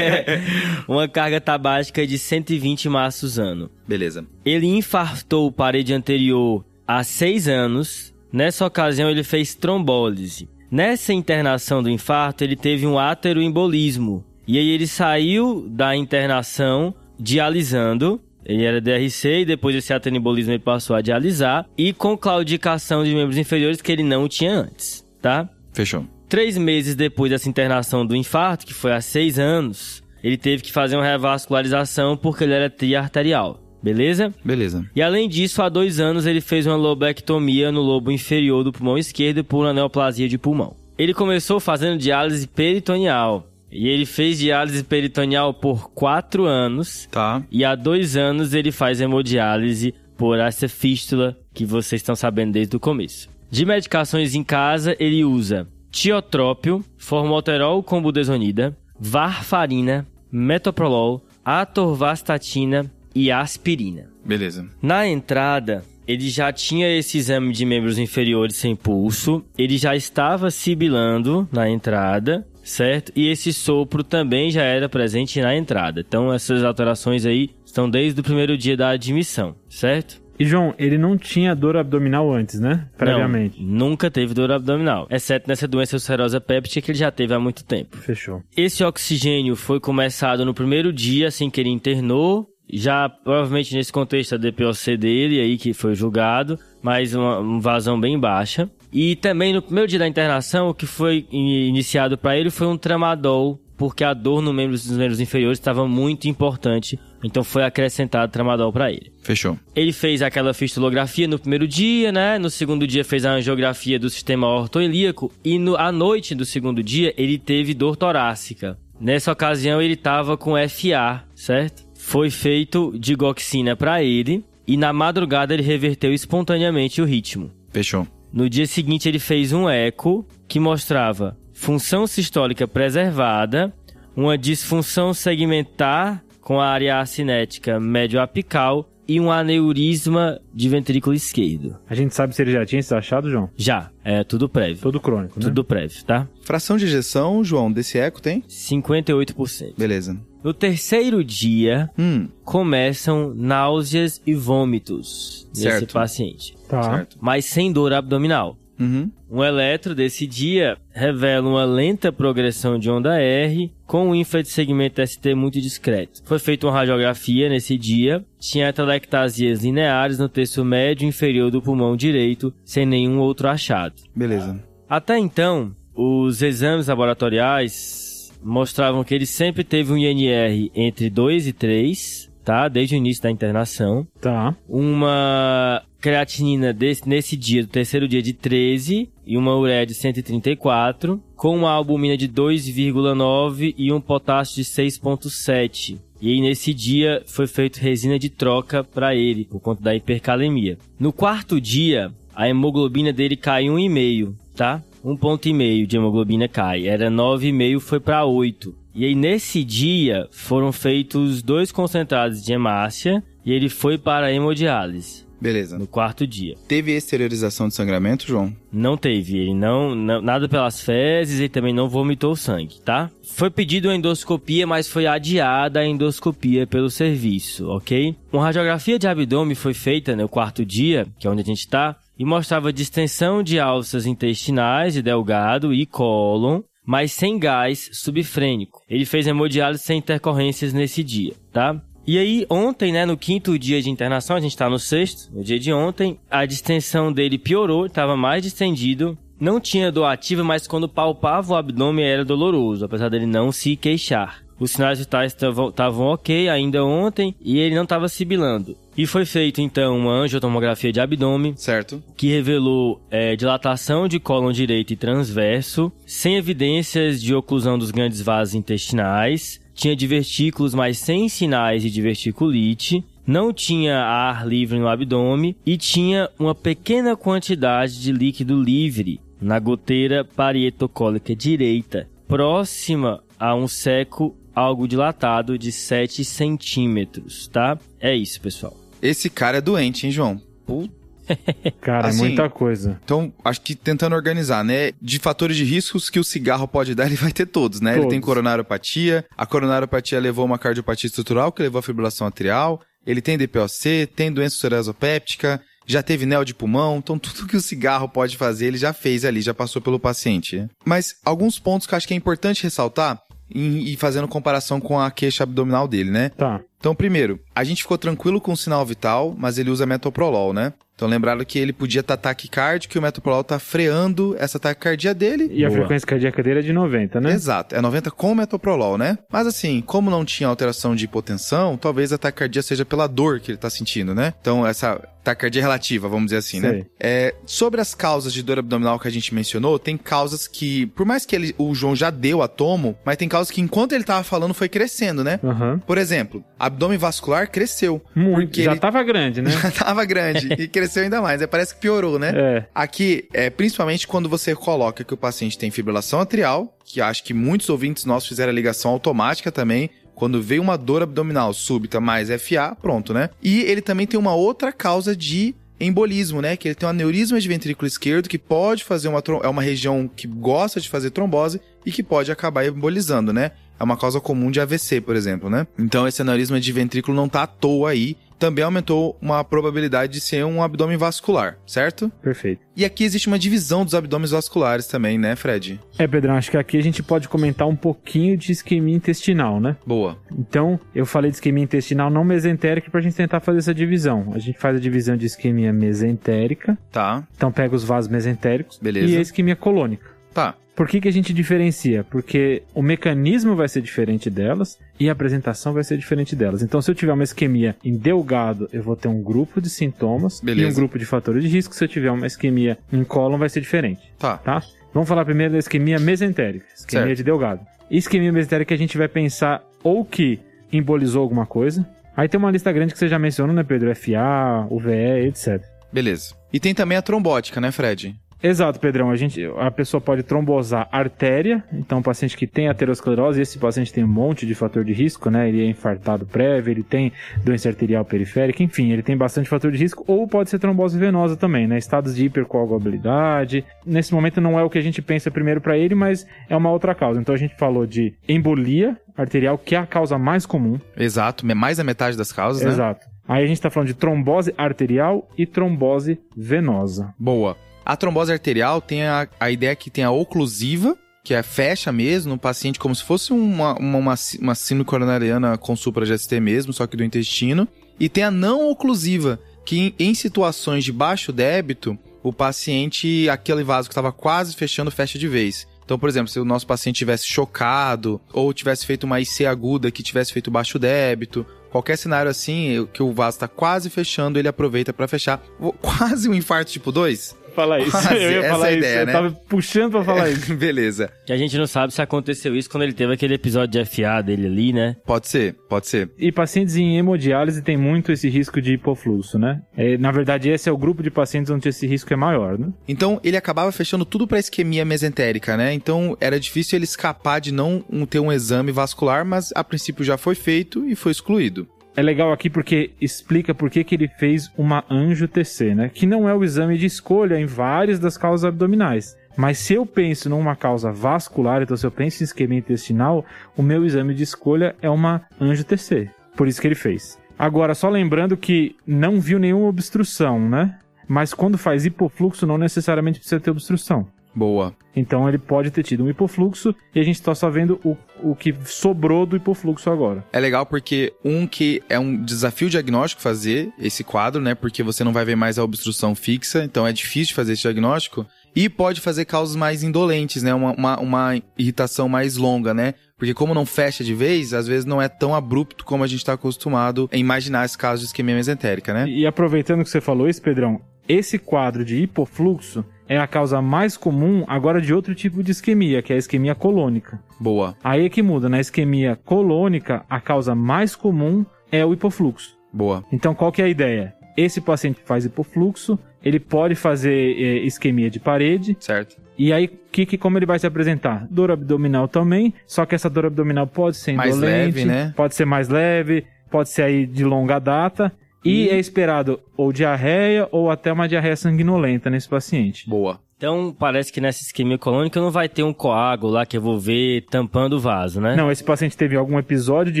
Uma carga tabágica de 120 maços ano. Beleza. Ele infartou parede anterior há seis anos. Nessa ocasião, ele fez trombólise. Nessa internação do infarto, ele teve um ateroembolismo. E aí ele saiu da internação dialisando. Ele era DRC e depois desse ateroembolismo ele passou a dialisar. E com claudicação de membros inferiores que ele não tinha antes, tá? Fechou. Três meses depois dessa internação do infarto, que foi há seis anos, ele teve que fazer uma revascularização porque ele era triarterial. Beleza? Beleza. E além disso, há dois anos ele fez uma lobectomia no lobo inferior do pulmão esquerdo por uma neoplasia de pulmão. Ele começou fazendo diálise peritoneal. E ele fez diálise peritoneal por quatro anos. Tá. E há dois anos ele faz hemodiálise por essa fístula que vocês estão sabendo desde o começo. De medicações em casa, ele usa tiotrópio, formoterol com budesonida, varfarina, metoprolol, atorvastatina e aspirina. Beleza. Na entrada, ele já tinha esse exame de membros inferiores sem pulso, ele já estava sibilando na entrada, certo? E esse sopro também já era presente na entrada. Então essas alterações aí estão desde o primeiro dia da admissão, certo? E João, ele não tinha dor abdominal antes, né? Previamente. Não, nunca teve dor abdominal, exceto nessa doença ulcerosa péptica que ele já teve há muito tempo. Fechou. Esse oxigênio foi começado no primeiro dia, assim que ele internou. Já, provavelmente, nesse contexto, a DPOC dele, aí que foi julgado, mas uma, uma vazão bem baixa. E também, no primeiro dia da internação, o que foi in- iniciado para ele foi um tramadol, porque a dor no membros, nos membros inferiores estava muito importante. Então, foi acrescentado tramadol para ele. Fechou. Ele fez aquela fistulografia no primeiro dia, né? No segundo dia fez a angiografia do sistema ortoilíaco e no, à noite do segundo dia ele teve dor torácica. Nessa ocasião ele estava com FA, certo? Foi feito digoxina para ele e na madrugada ele reverteu espontaneamente o ritmo. Fechou. No dia seguinte ele fez um eco que mostrava função sistólica preservada, uma disfunção segmentar com a área cinética médio apical e um aneurisma de ventrículo esquerdo. A gente sabe se ele já tinha se achado, João? Já, é tudo prévio. Todo crônico, né? Tudo prévio, tá? Fração de ejeção, João, desse eco tem? 58%. Beleza. No terceiro dia, Hum, começam náuseas e vômitos nesse Certo. paciente, Tá. certo. mas sem dor abdominal. Uhum. Um eletro desse dia revela uma lenta progressão de onda R com um ínfra de segmento ST muito discreto. Foi feita uma radiografia nesse dia, tinha atelectasias lineares no terço médio e inferior do pulmão direito, sem nenhum outro achado. Beleza. Até então, os exames laboratoriais mostravam que ele sempre teve um INR entre 2 e 3, tá? Desde o início da internação Tá. uma creatinina desse, nesse dia, do terceiro dia de 13 e uma ureia de 134, com uma albumina de 2,9 e um potássio de 6,7. E aí nesse dia foi feito resina de troca para ele, por conta da hipercalemia. No quarto dia, a hemoglobina dele cai 1,5, tá? Um ponto e meio de hemoglobina cai. Era 9,5, foi para 8. E aí, nesse dia, foram feitos dois concentrados de hemácia e ele foi para a hemodiálise. Beleza. No quarto dia. Teve exteriorização de sangramento, João? Não teve. Ele não, não nada pelas fezes e também não vomitou sangue, tá? Foi pedido uma endoscopia, mas foi adiada a endoscopia pelo serviço, ok? Uma radiografia de abdômen foi feita no quarto dia, que é onde a gente tá, e mostrava distensão de alças intestinais de delgado e cólon, mas sem gás subfrênico. Ele fez hemodiálise sem intercorrências nesse dia, tá? E aí, ontem, né, no quinto dia de internação, a gente tá no sexto, no dia de ontem, a distensão dele piorou, estava mais distendido, não tinha dor ativa, mas quando palpava o abdômen era doloroso, apesar dele não se queixar. Os sinais vitais estavam ok ainda ontem e ele não estava sibilando. E foi feito então uma angiotomografia de abdômen, certo? Que revelou é, dilatação de cólon direito e transverso, sem evidências de oclusão dos grandes vasos intestinais, tinha divertículos, mas sem sinais de diverticulite, não tinha ar livre no abdômen e tinha uma pequena quantidade de líquido livre na goteira parietocólica direita, próxima a um seco algo dilatado de 7 centímetros, tá? É isso, pessoal. Esse cara é doente, hein, João? Puta. Cara, é assim, é muita coisa. Então, acho que tentando organizar, né? De fatores de riscos que o cigarro pode dar, ele vai ter todos, né? Todos. Ele tem coronariopatia, a coronariopatia levou uma cardiopatia estrutural, que levou a fibrilação atrial, ele tem DPOC, tem doença psoriasopéptica, já teve neo de pulmão, então tudo que o cigarro pode fazer, ele já fez ali, já passou pelo paciente. Né? Mas alguns pontos que eu acho que é importante ressaltar e fazendo comparação com a queixa abdominal dele, né? Tá. Então, primeiro, a gente ficou tranquilo com o sinal vital, mas ele usa metoprolol, né? Então lembraram que ele podia estar tá taquicárdico e o metoprolol tá freando essa taquicardia dele. E Boa. a frequência cardíaca dele é de 90, né? Exato, é 90 com metoprolol, né? Mas assim, como não tinha alteração de hipotensão, talvez a taquicardia seja pela dor que ele tá sentindo, né? Então essa taquicardia relativa, vamos dizer assim, né? Sei. né? É, sobre as causas de dor abdominal que a gente mencionou, tem causas que, por mais que ele, o João já deu a tomo, mas tem causas que enquanto ele tava falando foi crescendo, né? Uhum. Por exemplo, abdômen vascular cresceu. Muito, já ele... tava grande, né? Já tava grande e cresceu ainda mais. É, parece que piorou, né? É. Aqui, é, principalmente quando você coloca que o paciente tem fibrilação atrial, que acho que muitos ouvintes nossos fizeram a ligação automática também, quando veio uma dor abdominal súbita mais FA, pronto, né? E ele também tem uma outra causa de embolismo, né? Que ele tem um aneurisma de ventrículo esquerdo que pode fazer uma é uma região que gosta de fazer trombose e que pode acabar embolizando, né? É uma causa comum de AVC, por exemplo, né? Então esse aneurisma de ventrículo não tá à toa aí também aumentou uma probabilidade de ser um abdômen vascular, certo? Perfeito. E aqui existe uma divisão dos abdômenes vasculares também, né, Fred? É, Pedrão, acho que aqui a gente pode comentar um pouquinho de isquemia intestinal, né? Boa. Então, eu falei de isquemia intestinal não mesentérica pra gente tentar fazer essa divisão. A gente faz a divisão de isquemia mesentérica. Tá. Então pega os vasos mesentéricos. Beleza. E a isquemia colônica. Tá. Por que, que a gente diferencia? Porque o mecanismo vai ser diferente delas e a apresentação vai ser diferente delas. Então, se eu tiver uma isquemia em delgado, eu vou ter um grupo de sintomas Beleza. e um grupo de fatores de risco. Se eu tiver uma isquemia em cólon, vai ser diferente. Tá. tá? Vamos falar primeiro da isquemia mesentérica, isquemia certo. de delgado. Isquemia mesentérica a gente vai pensar ou que embolizou alguma coisa. Aí tem uma lista grande que você já mencionou, né, Pedro? FA, UVE, etc. Beleza. E tem também a trombótica, né, Fred? Exato, Pedrão. A, gente, a pessoa pode trombosar artéria, então o paciente que tem aterosclerose, esse paciente tem um monte de fator de risco, né? Ele é infartado prévio, ele tem doença arterial periférica, enfim, ele tem bastante fator de risco, ou pode ser trombose venosa também, né? Estados de hipercoagulabilidade. Nesse momento não é o que a gente pensa primeiro para ele, mas é uma outra causa. Então a gente falou de embolia arterial, que é a causa mais comum. Exato, mais da metade das causas, né? Exato. Aí a gente está falando de trombose arterial e trombose venosa. Boa. A trombose arterial tem a, a ideia que tem a oclusiva, que é fecha mesmo no paciente como se fosse uma, uma, uma, uma síndrome coronariana com supra GST mesmo, só que do intestino. E tem a não oclusiva, que em, em situações de baixo débito, o paciente, aquele vaso que estava quase fechando, fecha de vez. Então, por exemplo, se o nosso paciente tivesse chocado ou tivesse feito uma IC aguda que tivesse feito baixo débito, qualquer cenário assim, que o vaso está quase fechando, ele aproveita para fechar. Quase um infarto tipo 2. Falar isso. Quase, eu ia essa falar é a isso. ideia, eu né? tava puxando pra falar isso. Beleza. Que a gente não sabe se aconteceu isso quando ele teve aquele episódio de FA dele ali, né? Pode ser, pode ser. E pacientes em hemodiálise tem muito esse risco de hipofluxo, né? É, na verdade, esse é o grupo de pacientes onde esse risco é maior, né? Então ele acabava fechando tudo pra isquemia mesentérica, né? Então era difícil ele escapar de não ter um exame vascular, mas a princípio já foi feito e foi excluído. É legal aqui porque explica por que, que ele fez uma anjo-TC, né? Que não é o exame de escolha em várias das causas abdominais. Mas se eu penso numa causa vascular, então se eu penso em isquemia intestinal, o meu exame de escolha é uma anjo-TC. Por isso que ele fez. Agora, só lembrando que não viu nenhuma obstrução, né? Mas quando faz hipofluxo, não necessariamente precisa ter obstrução. Boa. Então ele pode ter tido um hipofluxo e a gente está só vendo o, o que sobrou do hipofluxo agora. É legal porque um que é um desafio diagnóstico fazer esse quadro, né? Porque você não vai ver mais a obstrução fixa, então é difícil fazer esse diagnóstico. E pode fazer causas mais indolentes, né? Uma, uma, uma irritação mais longa, né? Porque como não fecha de vez, às vezes não é tão abrupto como a gente está acostumado a imaginar esse caso de isquemia mesentérica, né? E aproveitando que você falou isso, Pedrão, esse quadro de hipofluxo é a causa mais comum agora de outro tipo de isquemia, que é a isquemia colônica. Boa, Aí é que muda, na isquemia colônica, a causa mais comum é o hipofluxo. boa. Então qual que é a ideia? Esse paciente faz hipofluxo, ele pode fazer eh, isquemia de parede, Certo. e aí, que, que, como ele vai se apresentar? Dor abdominal também, só que essa dor abdominal pode ser Mais indolente, leve, né? pode ser mais leve, pode ser aí de longa data, e é esperado ou diarreia ou até uma diarreia sanguinolenta nesse paciente. Boa. Então, parece que nessa isquemia colônica não vai ter um coágulo lá que eu vou ver tampando o vaso, né? Não, esse paciente teve algum episódio de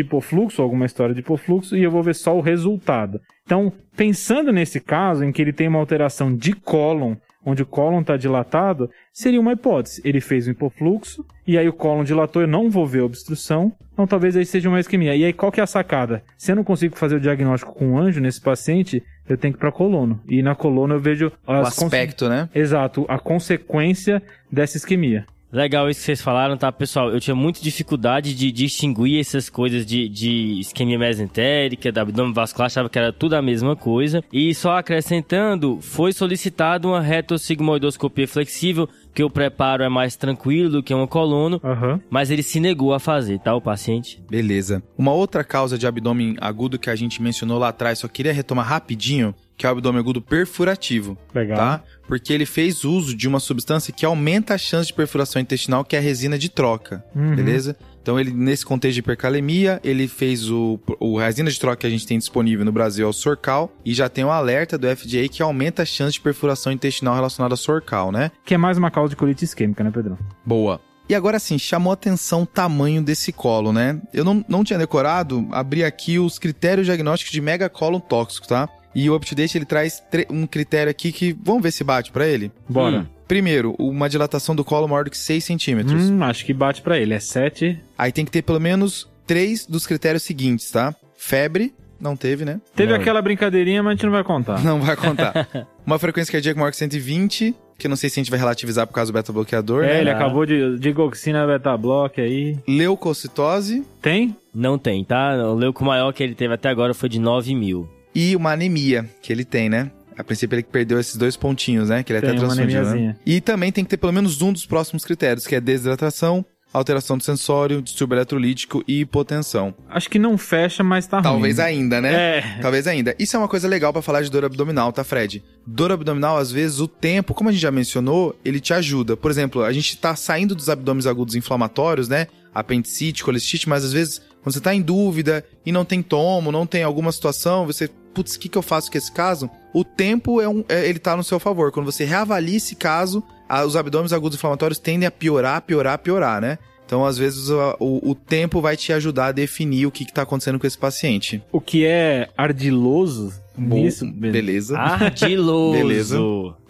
hipofluxo, alguma história de hipofluxo, e eu vou ver só o resultado. Então, pensando nesse caso, em que ele tem uma alteração de cólon, onde o cólon está dilatado, seria uma hipótese. Ele fez um hipofluxo, e aí o cólon dilatou, eu não vou ver obstrução, então talvez aí seja uma isquemia. E aí qual que é a sacada? Se eu não consigo fazer o diagnóstico com um anjo nesse paciente, eu tenho que ir para colono. E na colono eu vejo O aspecto, né? Exato, a consequência dessa isquemia. Legal isso que vocês falaram, tá, pessoal? Eu tinha muita dificuldade de distinguir essas coisas de, de isquemia mesentérica, da abdômen vascular, achava que era tudo a mesma coisa. E só acrescentando, foi solicitado uma retossigmoidoscopia flexível, que o preparo é mais tranquilo do que uma colono, Aham. mas ele se negou a fazer, tá, o paciente? Beleza. Uma outra causa de abdômen agudo que a gente mencionou lá atrás, só queria retomar rapidinho, que é o abdômen agudo perfurativo, Legal. tá? Porque ele fez uso de uma substância que aumenta a chance de perfuração intestinal, que é a resina de troca, Uhum. beleza? Então ele, nesse contexto de hipercalemia, ele fez o, o a resina de troca que a gente tem disponível no Brasil é o Sorcal, e já tem um alerta do FDA que aumenta a chance de perfuração intestinal relacionada ao Sorcal, né? Que é mais uma causa de colite isquêmica, né, Pedrão? Boa. E agora sim, chamou atenção o tamanho desse colo, né? Eu não, não tinha decorado, abri aqui os critérios diagnósticos de megacólon tóxico, tá? E o UpToDate ele traz um critério aqui que, vamos ver se bate pra ele? Bora. Hum. Primeiro, uma dilatação do colo maior do que 6 centímetros. Hum, acho que bate pra ele. É 7. Aí tem que ter pelo menos três dos critérios seguintes, tá? Febre, não teve, né? Teve Não. aquela brincadeirinha, mas a gente não vai contar. Não vai contar. Uma frequência cardíaca maior que 120, que eu não sei se a gente vai relativizar por causa do beta-bloqueador, É, né? ele Ah. acabou de digoxina beta-block aí. Leucocitose Tem? Não tem, tá? O leuco maior que ele teve até agora foi de 9 mil. E uma anemia que ele tem, né? A princípio ele perdeu esses dois pontinhos, né? Que ele é tetrassúdico, né? E também tem que ter pelo menos um dos próximos critérios, que é desidratação, alteração do sensório, distúrbio eletrolítico e hipotensão. Acho que não fecha, mas tá Talvez ruim. ainda, né? É. Talvez ainda. Isso é uma coisa legal pra falar de dor abdominal, tá, Fred? Dor abdominal, às vezes, o tempo, como a gente já mencionou, ele te ajuda. Por exemplo, a gente tá saindo dos abdômenes agudos inflamatórios, né? Apendicite, colecistite, mas às vezes, quando você tá em dúvida e não tem tomo, não tem alguma situação, você, putz, o que, que eu faço com esse caso? O tempo é um, é- ele tá no seu favor. Quando você reavalia esse caso, a- os abdômenes agudos inflamatórios tendem a piorar, piorar, piorar, né? Então, às vezes, o, o- o tempo vai te ajudar a definir o que, que tá acontecendo com esse paciente. O que é ardiloso nisso, Bo- beleza. Ardiloso. Beleza.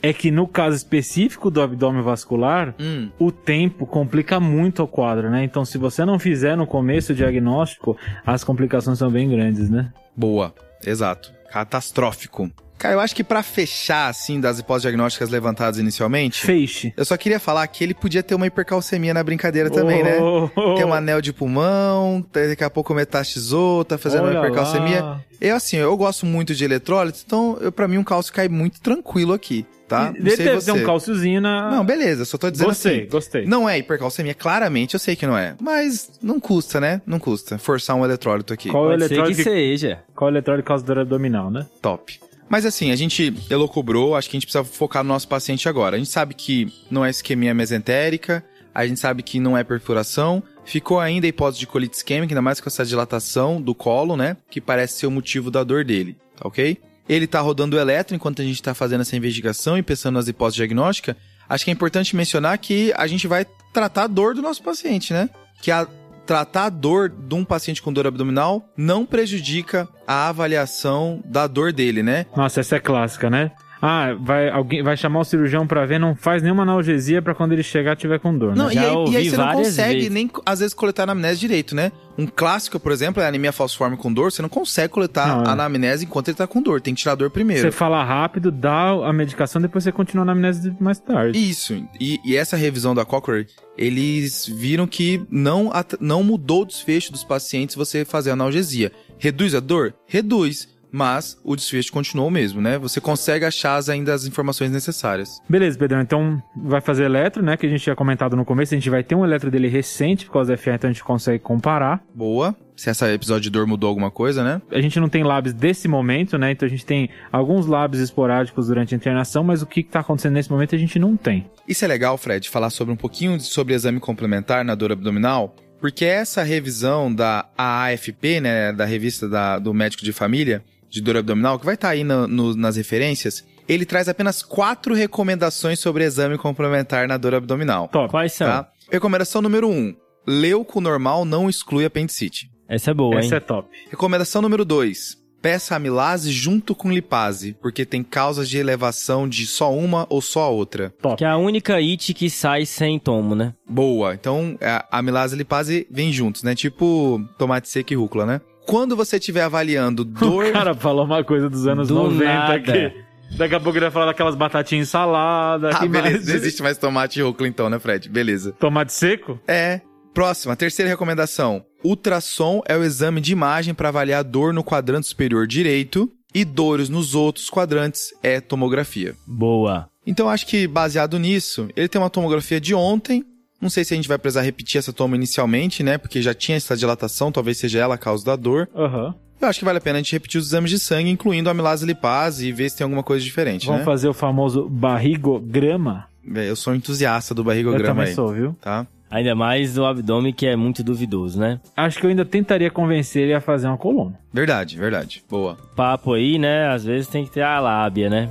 é que no caso específico do abdômen vascular, Hum, o tempo complica muito o quadro, né? Então, se você não fizer no começo o diagnóstico, as complicações são bem grandes, né? boa. Exato. Catastrófico. Cara, eu acho que pra fechar, assim, das hipóteses diagnósticas levantadas inicialmente, Feixe. eu só queria falar que ele podia ter uma hipercalcemia na brincadeira também, né? Oh, Tem um anel de pulmão, daqui a pouco metastizou, tá fazendo uma hipercalcemia. lá. Eu, assim, eu gosto muito de eletrólitos, então, pra mim, um cálcio cai muito tranquilo aqui. Tá? Ele deve ter um cálciozinho na... Não, beleza, só tô dizendo Gostei, assim. gostei. Não é hipercalcemia, claramente eu sei que não é. Mas não custa, né? Não custa forçar um eletrólito aqui. Qual Pode ser que eletrólito que, seja. qual eletrólito causa dor abdominal, né? Top. Mas assim, a gente elocubrou, acho que a gente precisa focar no nosso paciente agora. A gente sabe que não é isquemia mesentérica, a gente sabe que não é perfuração, ficou ainda a hipótese de colite isquêmica, ainda mais com essa dilatação do colo, né? Que parece ser o motivo da dor dele, tá ok? Ele tá rodando o eletro enquanto a gente tá fazendo essa investigação e pensando nas hipóteses diagnósticas. Acho que é importante mencionar que a gente vai tratar a dor do nosso paciente, né? Que a tratar a dor de um paciente com dor abdominal não prejudica a avaliação da dor dele, né? Nossa, essa é clássica, né? Ah, vai, alguém vai chamar o cirurgião pra ver, não faz nenhuma analgesia pra quando ele chegar tiver com dor, né? Não, e Já aí, e aí você não consegue vezes. nem, às vezes, coletar a anamnese direito, né? Um clássico, por exemplo, é a anemia falciforme com dor. Você não consegue coletar Não, é. a anamnese enquanto ele tá com dor. Tem que tirar a dor primeiro. Você fala rápido, dá a medicação, depois você continua na amnésia mais tarde. Isso. E, e essa revisão da Cochrane, eles viram que não, não mudou o desfecho dos pacientes você fazer analgesia. Reduz a dor? Reduz. Mas o desfecho continuou o mesmo, né? Você consegue achar ainda as informações necessárias. Beleza, Pedrão, então vai fazer eletro, né? Que a gente tinha comentado no começo, a gente vai ter um eletro dele recente por causa da FA, então a gente consegue comparar. Boa. Se esse episódio de dor mudou alguma coisa, né? A gente não tem labs desse momento, né? Então a gente tem alguns labs esporádicos durante a internação, mas o que está acontecendo nesse momento a gente não tem. Isso é legal, Fred, falar sobre um pouquinho sobre exame complementar na dor abdominal, porque essa revisão da AAFP, né, da revista da- do médico de família de dor abdominal, que vai estar aí no- no- nas referências, ele traz apenas quatro recomendações sobre exame complementar na dor abdominal. Top. Quais são? Tá? Recomendação número um: leuco normal não exclui apendicite. Essa é boa, hein? Essa é top. Recomendação número 2. Peça amilase junto com lipase, porque tem causas de elevação de só uma ou só a outra. Top. Que é a única it que sai sem tomo, né? Boa. Então, a amilase e lipase vêm juntos, né? Tipo tomate seco e rúcula, né? Quando você estiver avaliando dor... O cara falou uma coisa dos anos Do 90 nada. aqui. Daqui a pouco ele vai falar daquelas batatinhas em salada. Ah, beleza. mais? Não existe mais tomate e rúcula então, né, Fred? Beleza. Tomate seco? É. Próxima, terceira recomendação. Ultrassom é o exame de imagem para avaliar dor no quadrante superior direito e dores nos outros quadrantes é tomografia. Boa. Então acho que baseado nisso, ele tem uma tomografia de ontem. Não sei se a gente vai precisar repetir essa toma inicialmente, né? Porque já tinha essa dilatação, talvez seja ela a causa da dor. Aham. Eu acho que vale a pena a gente repetir os exames de sangue, incluindo a amilase lipase, e ver se tem alguma coisa diferente, Vamos né? fazer o famoso barrigograma? É, Eu sou entusiasta do Eu barrigograma também aí, sou, viu? tá? Ainda mais o abdômen que é muito duvidoso, né? Acho que eu ainda tentaria convencer ele a fazer uma coluna. Verdade, verdade. Boa. Papo aí, né? Às vezes tem que ter a lábia, né?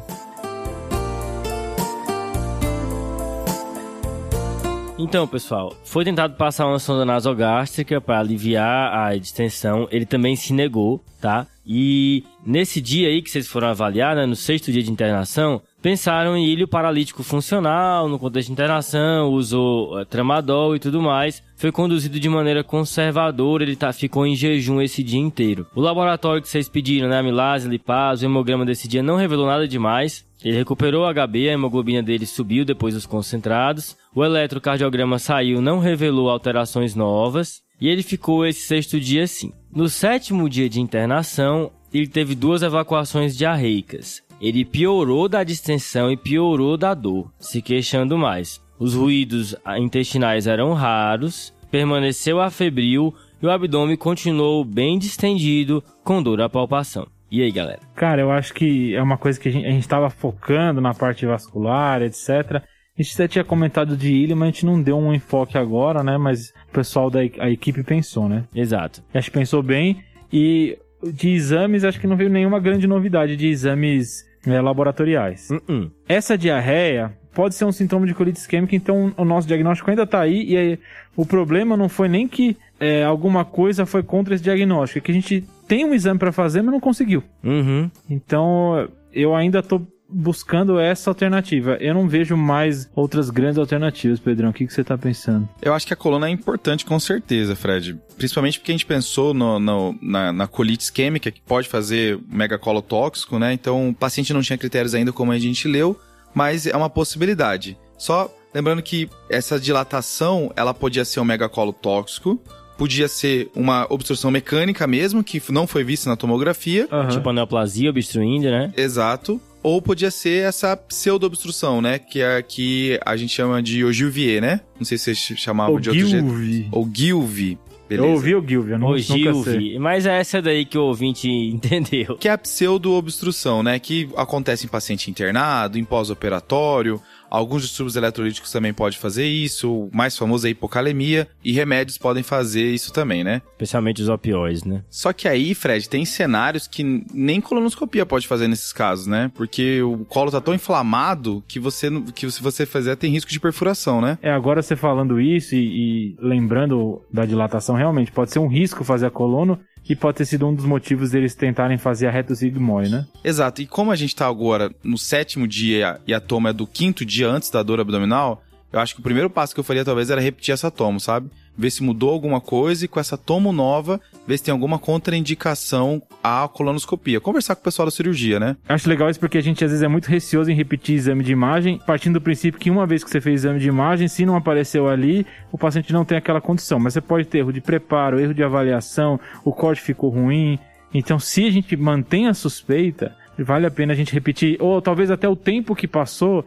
Então, pessoal, foi tentado passar uma sonda nasogástrica para aliviar a distensão. Ele também se negou, tá? E nesse dia aí que vocês foram avaliar, né, no sexto dia de internação, pensaram em ilho paralítico funcional, no contexto de internação, usou eh, tramadol e tudo mais. Foi conduzido de maneira conservadora, ele tá, ficou em jejum esse dia inteiro. O laboratório que vocês pediram, né, amilase, lipase, o hemograma desse dia não revelou nada demais. Ele recuperou o HB, a hemoglobina dele subiu depois dos concentrados. O eletrocardiograma saiu, não revelou alterações novas. E ele ficou esse sexto dia assim. No sétimo dia de internação, ele teve duas evacuações diarreicas. Ele piorou da distensão e piorou da dor, se queixando mais. Os ruídos intestinais eram raros, permaneceu afebril e o abdômen continuou bem distendido, com dor à palpação. E aí, galera? Cara, eu acho que é uma coisa que a gente, a gente tava focando na parte vascular, etc. A gente até tinha comentado de ilha, mas a gente não deu um enfoque agora, né? Mas o pessoal da a equipe pensou, né? Exato. Acho que pensou bem. E de exames, acho que não veio nenhuma grande novidade de exames eh, laboratoriais. Uh-uh. Essa diarreia pode ser um sintoma de colite isquêmica, então o nosso diagnóstico ainda tá aí. E aí, o problema não foi nem que eh, alguma coisa foi contra esse diagnóstico, é que a gente tem um exame para fazer, mas não conseguiu. Uhum. Então, eu ainda tô buscando essa alternativa. Eu não vejo mais outras grandes alternativas, Pedrão. O que, que você tá pensando? Eu acho que a coluna é importante com certeza, Fred. Principalmente porque a gente pensou no- no- na, na colite isquêmica, que pode fazer megacolo tóxico, né? Então o paciente não tinha critérios ainda como a gente leu, mas é uma possibilidade. Só lembrando que essa dilatação, ela podia ser um megacolo tóxico, podia ser uma obstrução mecânica mesmo, que não foi vista na tomografia. Aham. Tipo a neoplasia obstruindo, né? Exato. ou podia ser essa pseudo-obstrução, né? Que é que a gente chama de ogilvie, né? Não sei se vocês chamavam de outro jeito. Ogilvy. Ou Gilvi. Eu ouvi o Gilvy, eu não, sei. Ogilvy. Mas é essa daí que o ouvinte entendeu. Que é a pseudo-obstrução, né? Que acontece em paciente internado, em pós-operatório. Alguns distúrbios eletrolíticos também podem fazer isso. O mais famoso é a hipocalemia. E remédios podem fazer isso também, né? Especialmente os opioides, né? Só que aí, Fred, tem cenários que nem colonoscopia pode fazer nesses casos, né? Porque o colo tá tão inflamado que você que se você fizer tem risco de perfuração, né? É, agora você falando isso e, e lembrando da dilatação, realmente pode ser um risco fazer a colono e pode ter sido um dos motivos deles tentarem fazer a reto sigmoide, né? Exato. E como a gente tá agora no sétimo dia e a toma é do quinto dia antes da dor abdominal, eu acho que o primeiro passo que eu faria talvez era repetir essa tomo, sabe? Ver se mudou alguma coisa e com essa tomo nova, ver se tem alguma contraindicação à colonoscopia. Conversar com o pessoal da cirurgia, né? Acho legal isso porque a gente às vezes é muito receoso em repetir exame de imagem, partindo do princípio que uma vez que você fez exame de imagem, se não apareceu ali, o paciente não tem aquela condição. Mas você pode ter erro de preparo, erro de avaliação, o corte ficou ruim. Então, se a gente mantém a suspeita, vale a pena a gente repetir, ou talvez até o tempo que passou,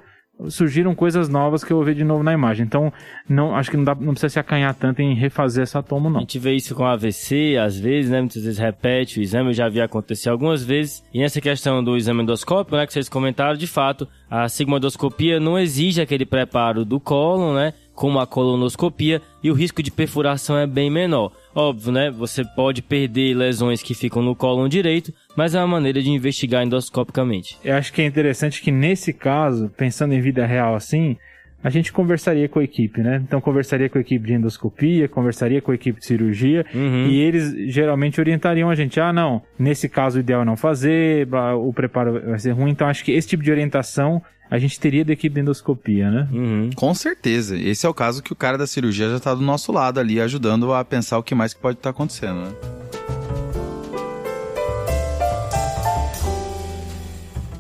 surgiram coisas novas que eu vou ver de novo na imagem. Então, não, acho que não, dá, não precisa se acanhar tanto em refazer essa tomo, A não. gente vê isso com AVC, às vezes, né? Muitas vezes repete o exame, eu já vi acontecer algumas vezes. E nessa questão do exame endoscópico, né, que vocês comentaram, de fato, a sigmoidoscopia não exige aquele preparo do cólon, né? Como a colonoscopia, e o risco de perfuração é bem menor. Óbvio, né? Você pode perder lesões que ficam no cólon direito, mas é uma maneira de investigar endoscopicamente. Eu acho que é interessante que nesse caso, pensando em vida real assim, a gente conversaria com a equipe, né? Então conversaria com a equipe de endoscopia, conversaria com a equipe de cirurgia, Uhum. e eles geralmente orientariam a gente, ah, não, nesse caso o ideal é não fazer, o preparo vai ser ruim, então acho que esse tipo de orientação a gente teria da equipe de endoscopia, né? Uhum. Com certeza. Esse é o caso que o cara da cirurgia já tá do nosso lado ali, ajudando a pensar o que mais que pode estar acontecendo, né?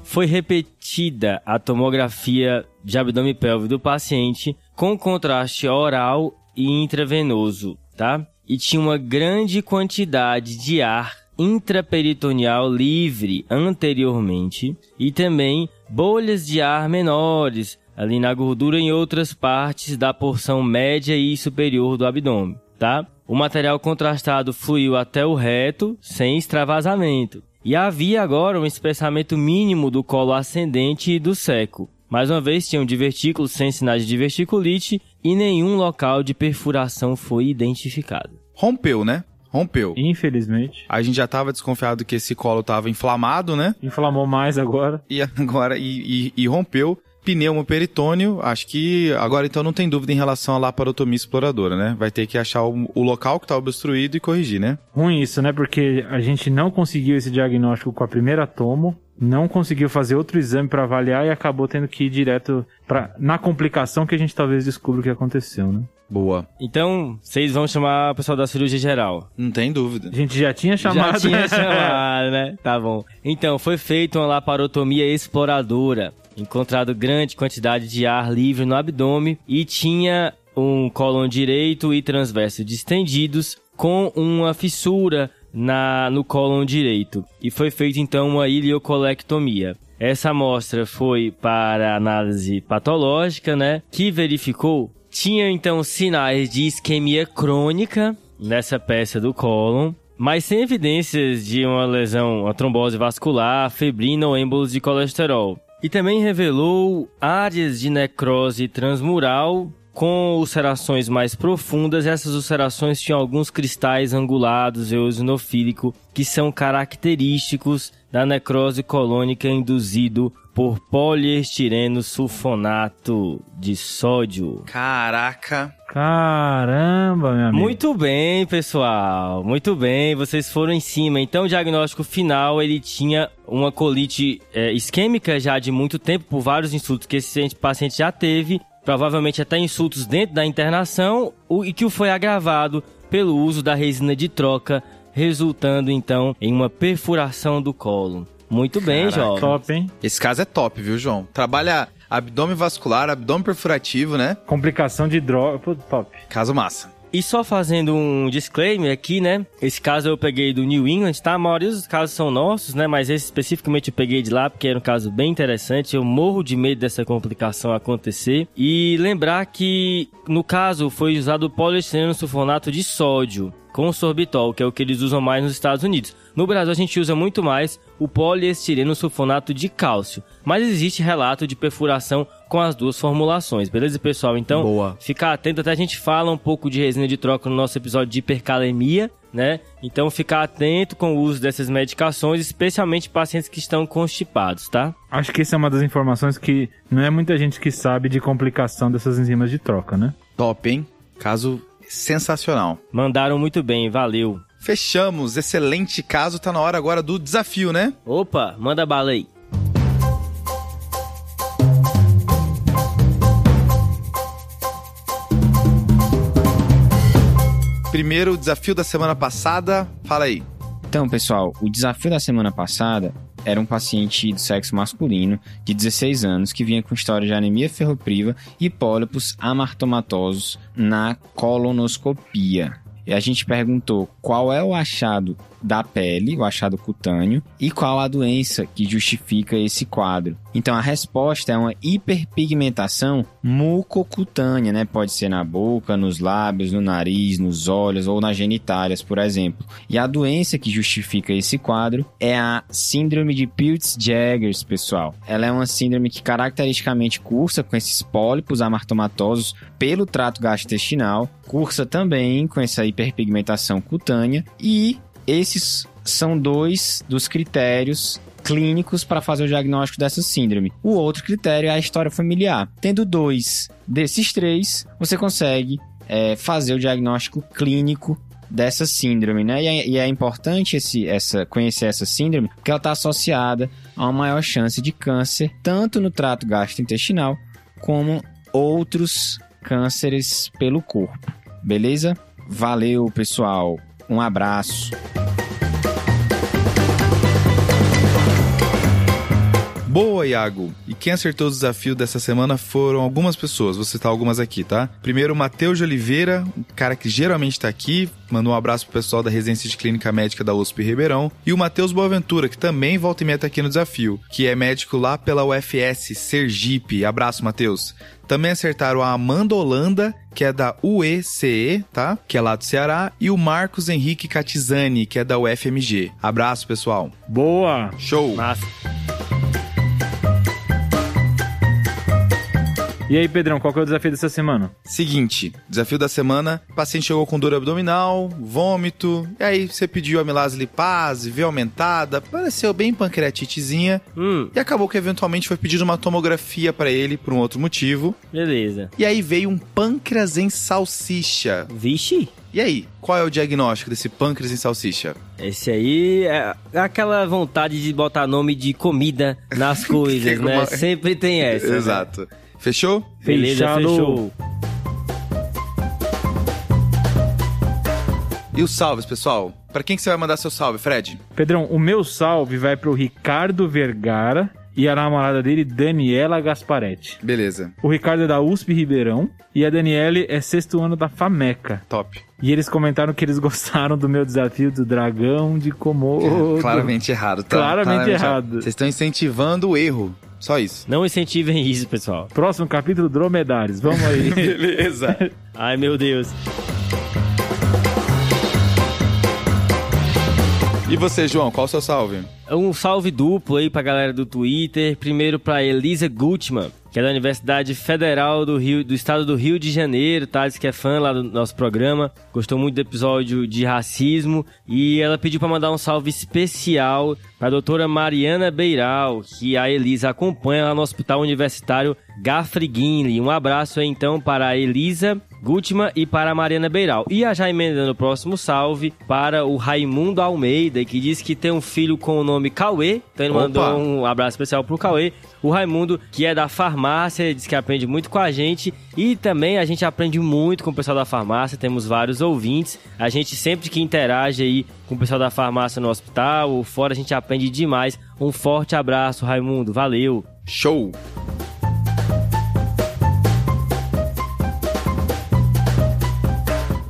Foi repetida a tomografia de abdômen pélvico do paciente com contraste oral e intravenoso, tá? E tinha uma grande quantidade de ar intraperitoneal livre anteriormente e também bolhas de ar menores ali na gordura em outras partes da porção média e superior do abdômen, tá? O material contrastado fluiu até o reto sem extravasamento. E havia agora um espessamento mínimo do colo ascendente e do seco. Mais uma vez, tinham divertículos sem sinais de diverticulite e nenhum local de perfuração foi identificado. Rompeu, né? Rompeu. Infelizmente. A gente já tava desconfiado que esse colo tava inflamado, né? Inflamou mais agora. E agora, e, e- e rompeu. Pneumo peritônio, acho que agora então não tem dúvida em relação à laparotomia exploradora, né? Vai ter que achar o, o local que tá obstruído e corrigir, né? Ruim isso, né? Porque a gente não conseguiu esse diagnóstico com a primeira tomo, não conseguiu fazer outro exame para avaliar e acabou tendo que ir direto para na complicação que a gente talvez descubra o que aconteceu, né? Boa. Então, vocês vão chamar o pessoal da cirurgia geral. Não tem dúvida. A gente já tinha chamado. Já tinha chamado, né? Tá bom. Então, foi feita uma laparotomia exploradora. Encontrado grande quantidade de ar livre no abdômen e tinha um cólon direito e transverso distendidos com uma fissura na, no cólon direito. E foi feita então uma iliocolectomia. Essa amostra foi para análise patológica, né? Que verificou tinha então sinais de isquemia crônica nessa peça do cólon, mas sem evidências de uma lesão, uma trombose vascular, febrina ou êmbolos de colesterol. E também revelou áreas de necrose transmural com ulcerações mais profundas. Essas ulcerações tinham alguns cristais angulados eosinofílico que são característicos da necrose colônica induzido por poliestireno sulfonato de sódio. Caraca. Caramba, meu amigo. Muito bem, pessoal. Muito bem, vocês foram em cima. Então, o diagnóstico final, ele tinha uma colite é, isquêmica já de muito tempo, por vários insultos que esse paciente já teve, provavelmente até insultos dentro da internação, o- e que o foi agravado pelo uso da resina de troca, resultando então em uma perfuração do colo. Muito bem, Caraca. jovem. Top, hein? Esse caso é top, viu, João? Trabalha abdômen vascular, abdômen perfurativo, né? Complicação de droga. Top. Caso massa. E só fazendo um disclaimer aqui, né? Esse caso eu peguei do New England, tá? A maioria dos casos são nossos, né? Mas esse especificamente eu peguei de lá porque era um caso bem interessante. Eu morro de medo dessa complicação acontecer. E lembrar que, no caso, foi usado poliestireno sulfonato de sódio com sorbitol, que é o que eles usam mais nos Estados Unidos. No Brasil a gente usa muito mais o poliestireno sulfonato de cálcio, mas existe relato de perfuração com as duas formulações, beleza, pessoal? Então, Boa. ficar atento, até a gente fala um pouco de resina de troca no nosso episódio de hipercalemia, né? Então, ficar atento com o uso dessas medicações, especialmente pacientes que estão constipados, tá? Acho que essa é uma das informações que não é muita gente que sabe de complicação dessas enzimas de troca, né? Top, hein? Caso sensacional. Mandaram muito bem, valeu. Fechamos. Excelente caso. Tá na hora agora do desafio, né? Opa, manda bala aí. Primeiro, o desafio da semana passada. Fala aí. Então, pessoal, o desafio da semana passada era um paciente do sexo masculino de 16 anos que vinha com história de anemia ferropriva e pólipos amartomatosos na colonoscopia. E a gente perguntou qual é o achado da pele, o achado cutâneo, e qual a doença que justifica esse quadro. Então a resposta é uma hiperpigmentação mucocutânea, né? Pode ser na boca, nos lábios, no nariz, nos olhos ou nas genitálias, por exemplo. E a doença que justifica esse quadro é a síndrome de Peutz-Jeghers, pessoal. Ela é uma síndrome que caracteristicamente cursa com esses pólipos amartomatosos pelo trato gastrointestinal, cursa também com essa hiperpigmentação cutânea e esses são dois dos critérios clínicos para fazer o diagnóstico dessa síndrome. O outro critério é a história familiar. Tendo dois desses três, você consegue é, fazer o diagnóstico clínico dessa síndrome, né? E é, e é importante esse, essa, conhecer essa síndrome porque ela está associada a uma maior chance de câncer, tanto no trato gastrointestinal como outros cânceres pelo corpo. Beleza? Valeu, pessoal. Um abraço. Boa, Iago! E quem acertou o desafio dessa semana foram algumas pessoas, vou citar algumas aqui, tá? Primeiro, o Matheus de Oliveira, um cara que geralmente tá aqui, mandou um abraço pro pessoal da Residência de Clínica Médica da USP Ribeirão. E o Matheus Boaventura, que também volta e meia tá aqui no desafio, que é médico lá pela UFS Sergipe. Abraço, Matheus! Também acertaram a Amanda Holanda, que é da UECE, tá? Que é lá do Ceará, e o Marcos Henrique Catizani, que é da UFMG. Abraço, pessoal. Boa! Show! Massa. E aí, Pedrão, qual que é o desafio dessa semana? Seguinte, desafio da semana, o paciente chegou com dor abdominal, vômito, e aí você pediu amilase lipase, veio aumentada, pareceu bem pancreatitezinha, Hum, e acabou que eventualmente foi pedido uma tomografia pra ele por um outro motivo, beleza. e aí veio um pâncreas em salsicha. Vixe, E aí, qual é o diagnóstico desse pâncreas em salsicha? esse aí é aquela vontade de botar nome de comida nas coisas, né? uma- Sempre tem essa. né? Fechou? Beleza, Fechado. fechou. E os salves, pessoal? Pra quem que você vai mandar seu salve, Fred? Pedrão, o meu salve vai pro Ricardo Vergara e a namorada dele, Daniela Gasparetti. Beleza, O Ricardo é da USP Ribeirão e a Daniele é sexto ano da FAMECA. top. E eles comentaram que eles gostaram do meu desafio do dragão de Komodo. Claramente errado, tá? Claramente errado. Vocês estão incentivando o erro. Só isso. Não incentivem isso, pessoal. Próximo capítulo, dromedários. Vamos aí. Beleza. Ai, meu Deus. e você, João, qual o seu salve? Um salve duplo aí pra galera do Twitter. Primeiro pra Elisa Gutmann, que é da Universidade Federal do Rio, do Estado do Rio de Janeiro, tá? Diz que é fã lá do nosso programa. Gostou muito do episódio de racismo. E ela pediu pra mandar um salve especial pra doutora Mariana Beiral, que a Elisa acompanha lá no Hospital Universitário Gafriguinle. Um abraço aí então para a Elisa Gutmann e para a Mariana Beiral. E a já emendando o próximo salve para o Raimundo Almeida, que diz que tem um filho com o nome Cauê. Então ele Opa. mandou um abraço especial pro Cauê. O Raimundo, que é da farmácia, diz que aprende muito com a gente. E também a gente aprende muito com o pessoal da farmácia. Temos vários ouvintes. A gente sempre que interage aí com o pessoal da farmácia no hospital ou fora, a gente aprende demais. Um forte abraço, Raimundo. Valeu! Show!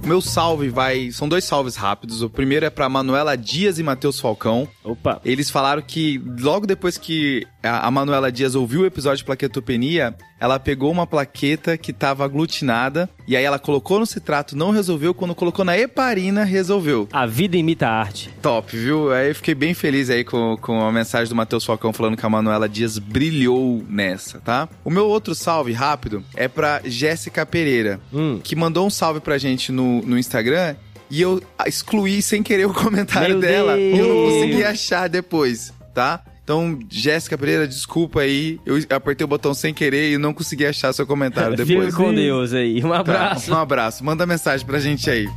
Meu salve vai. São dois salves rápidos. O primeiro é pra Manuela Dias e Matheus Falcão. Opa. Eles falaram que logo depois que a Manuela Dias ouviu o episódio de plaquetopenia, ela pegou uma plaqueta que tava aglutinada e aí ela colocou no citrato, não resolveu. Quando colocou na heparina, resolveu. A vida imita a arte. Top, viu? Aí eu fiquei bem feliz aí com, com a mensagem do Matheus Falcão falando que a Manuela Dias brilhou nessa, tá? O meu outro salve rápido é pra Jéssica Pereira, Hum. que mandou um salve pra gente no, no Instagram e eu excluí sem querer o comentário Meu dela Deus! e eu não consegui achar depois, tá? Então, Jéssica Pereira, desculpa aí. Eu apertei o botão sem querer e não consegui achar seu comentário Fica depois. com Deus aí. Um Tá, abraço. um abraço. Manda mensagem pra gente aí.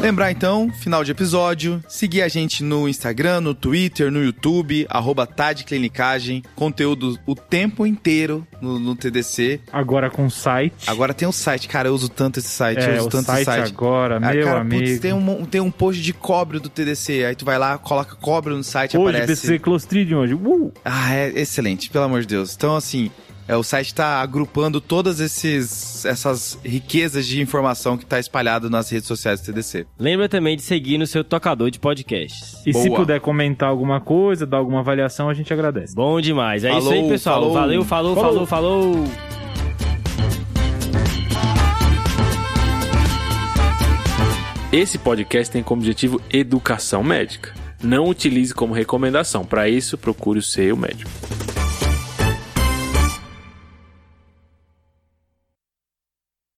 Lembrar então, final de episódio, seguir a gente no Instagram, no Twitter, no YouTube, arroba Tadclinicagem, conteúdo o tempo inteiro no, no TDC. Agora com site. Agora tem um site, cara, eu uso tanto esse site, eu é, uso o tanto site, esse site. agora, Ah, meu cara, amigo. putz, tem um, tem um post de cobre do TDC, aí tu vai lá, coloca cobre no site, Hoje, aparece... PC Clostridium hoje. Uh! Ah, é excelente, pelo amor de Deus. Então, assim, é, o site está agrupando todas esses, essas riquezas de informação que está espalhada nas redes sociais do TDC. Lembra também de seguir no seu tocador de podcasts. E se Boa. puder comentar alguma coisa, dar alguma avaliação, a gente agradece. Bom demais. É isso aí, Falou, pessoal. falou. Valeu, falou, Falou. falou, falou. Esse podcast tem como objetivo educação médica. Não utilize como recomendação. Para isso, procure o seu médico.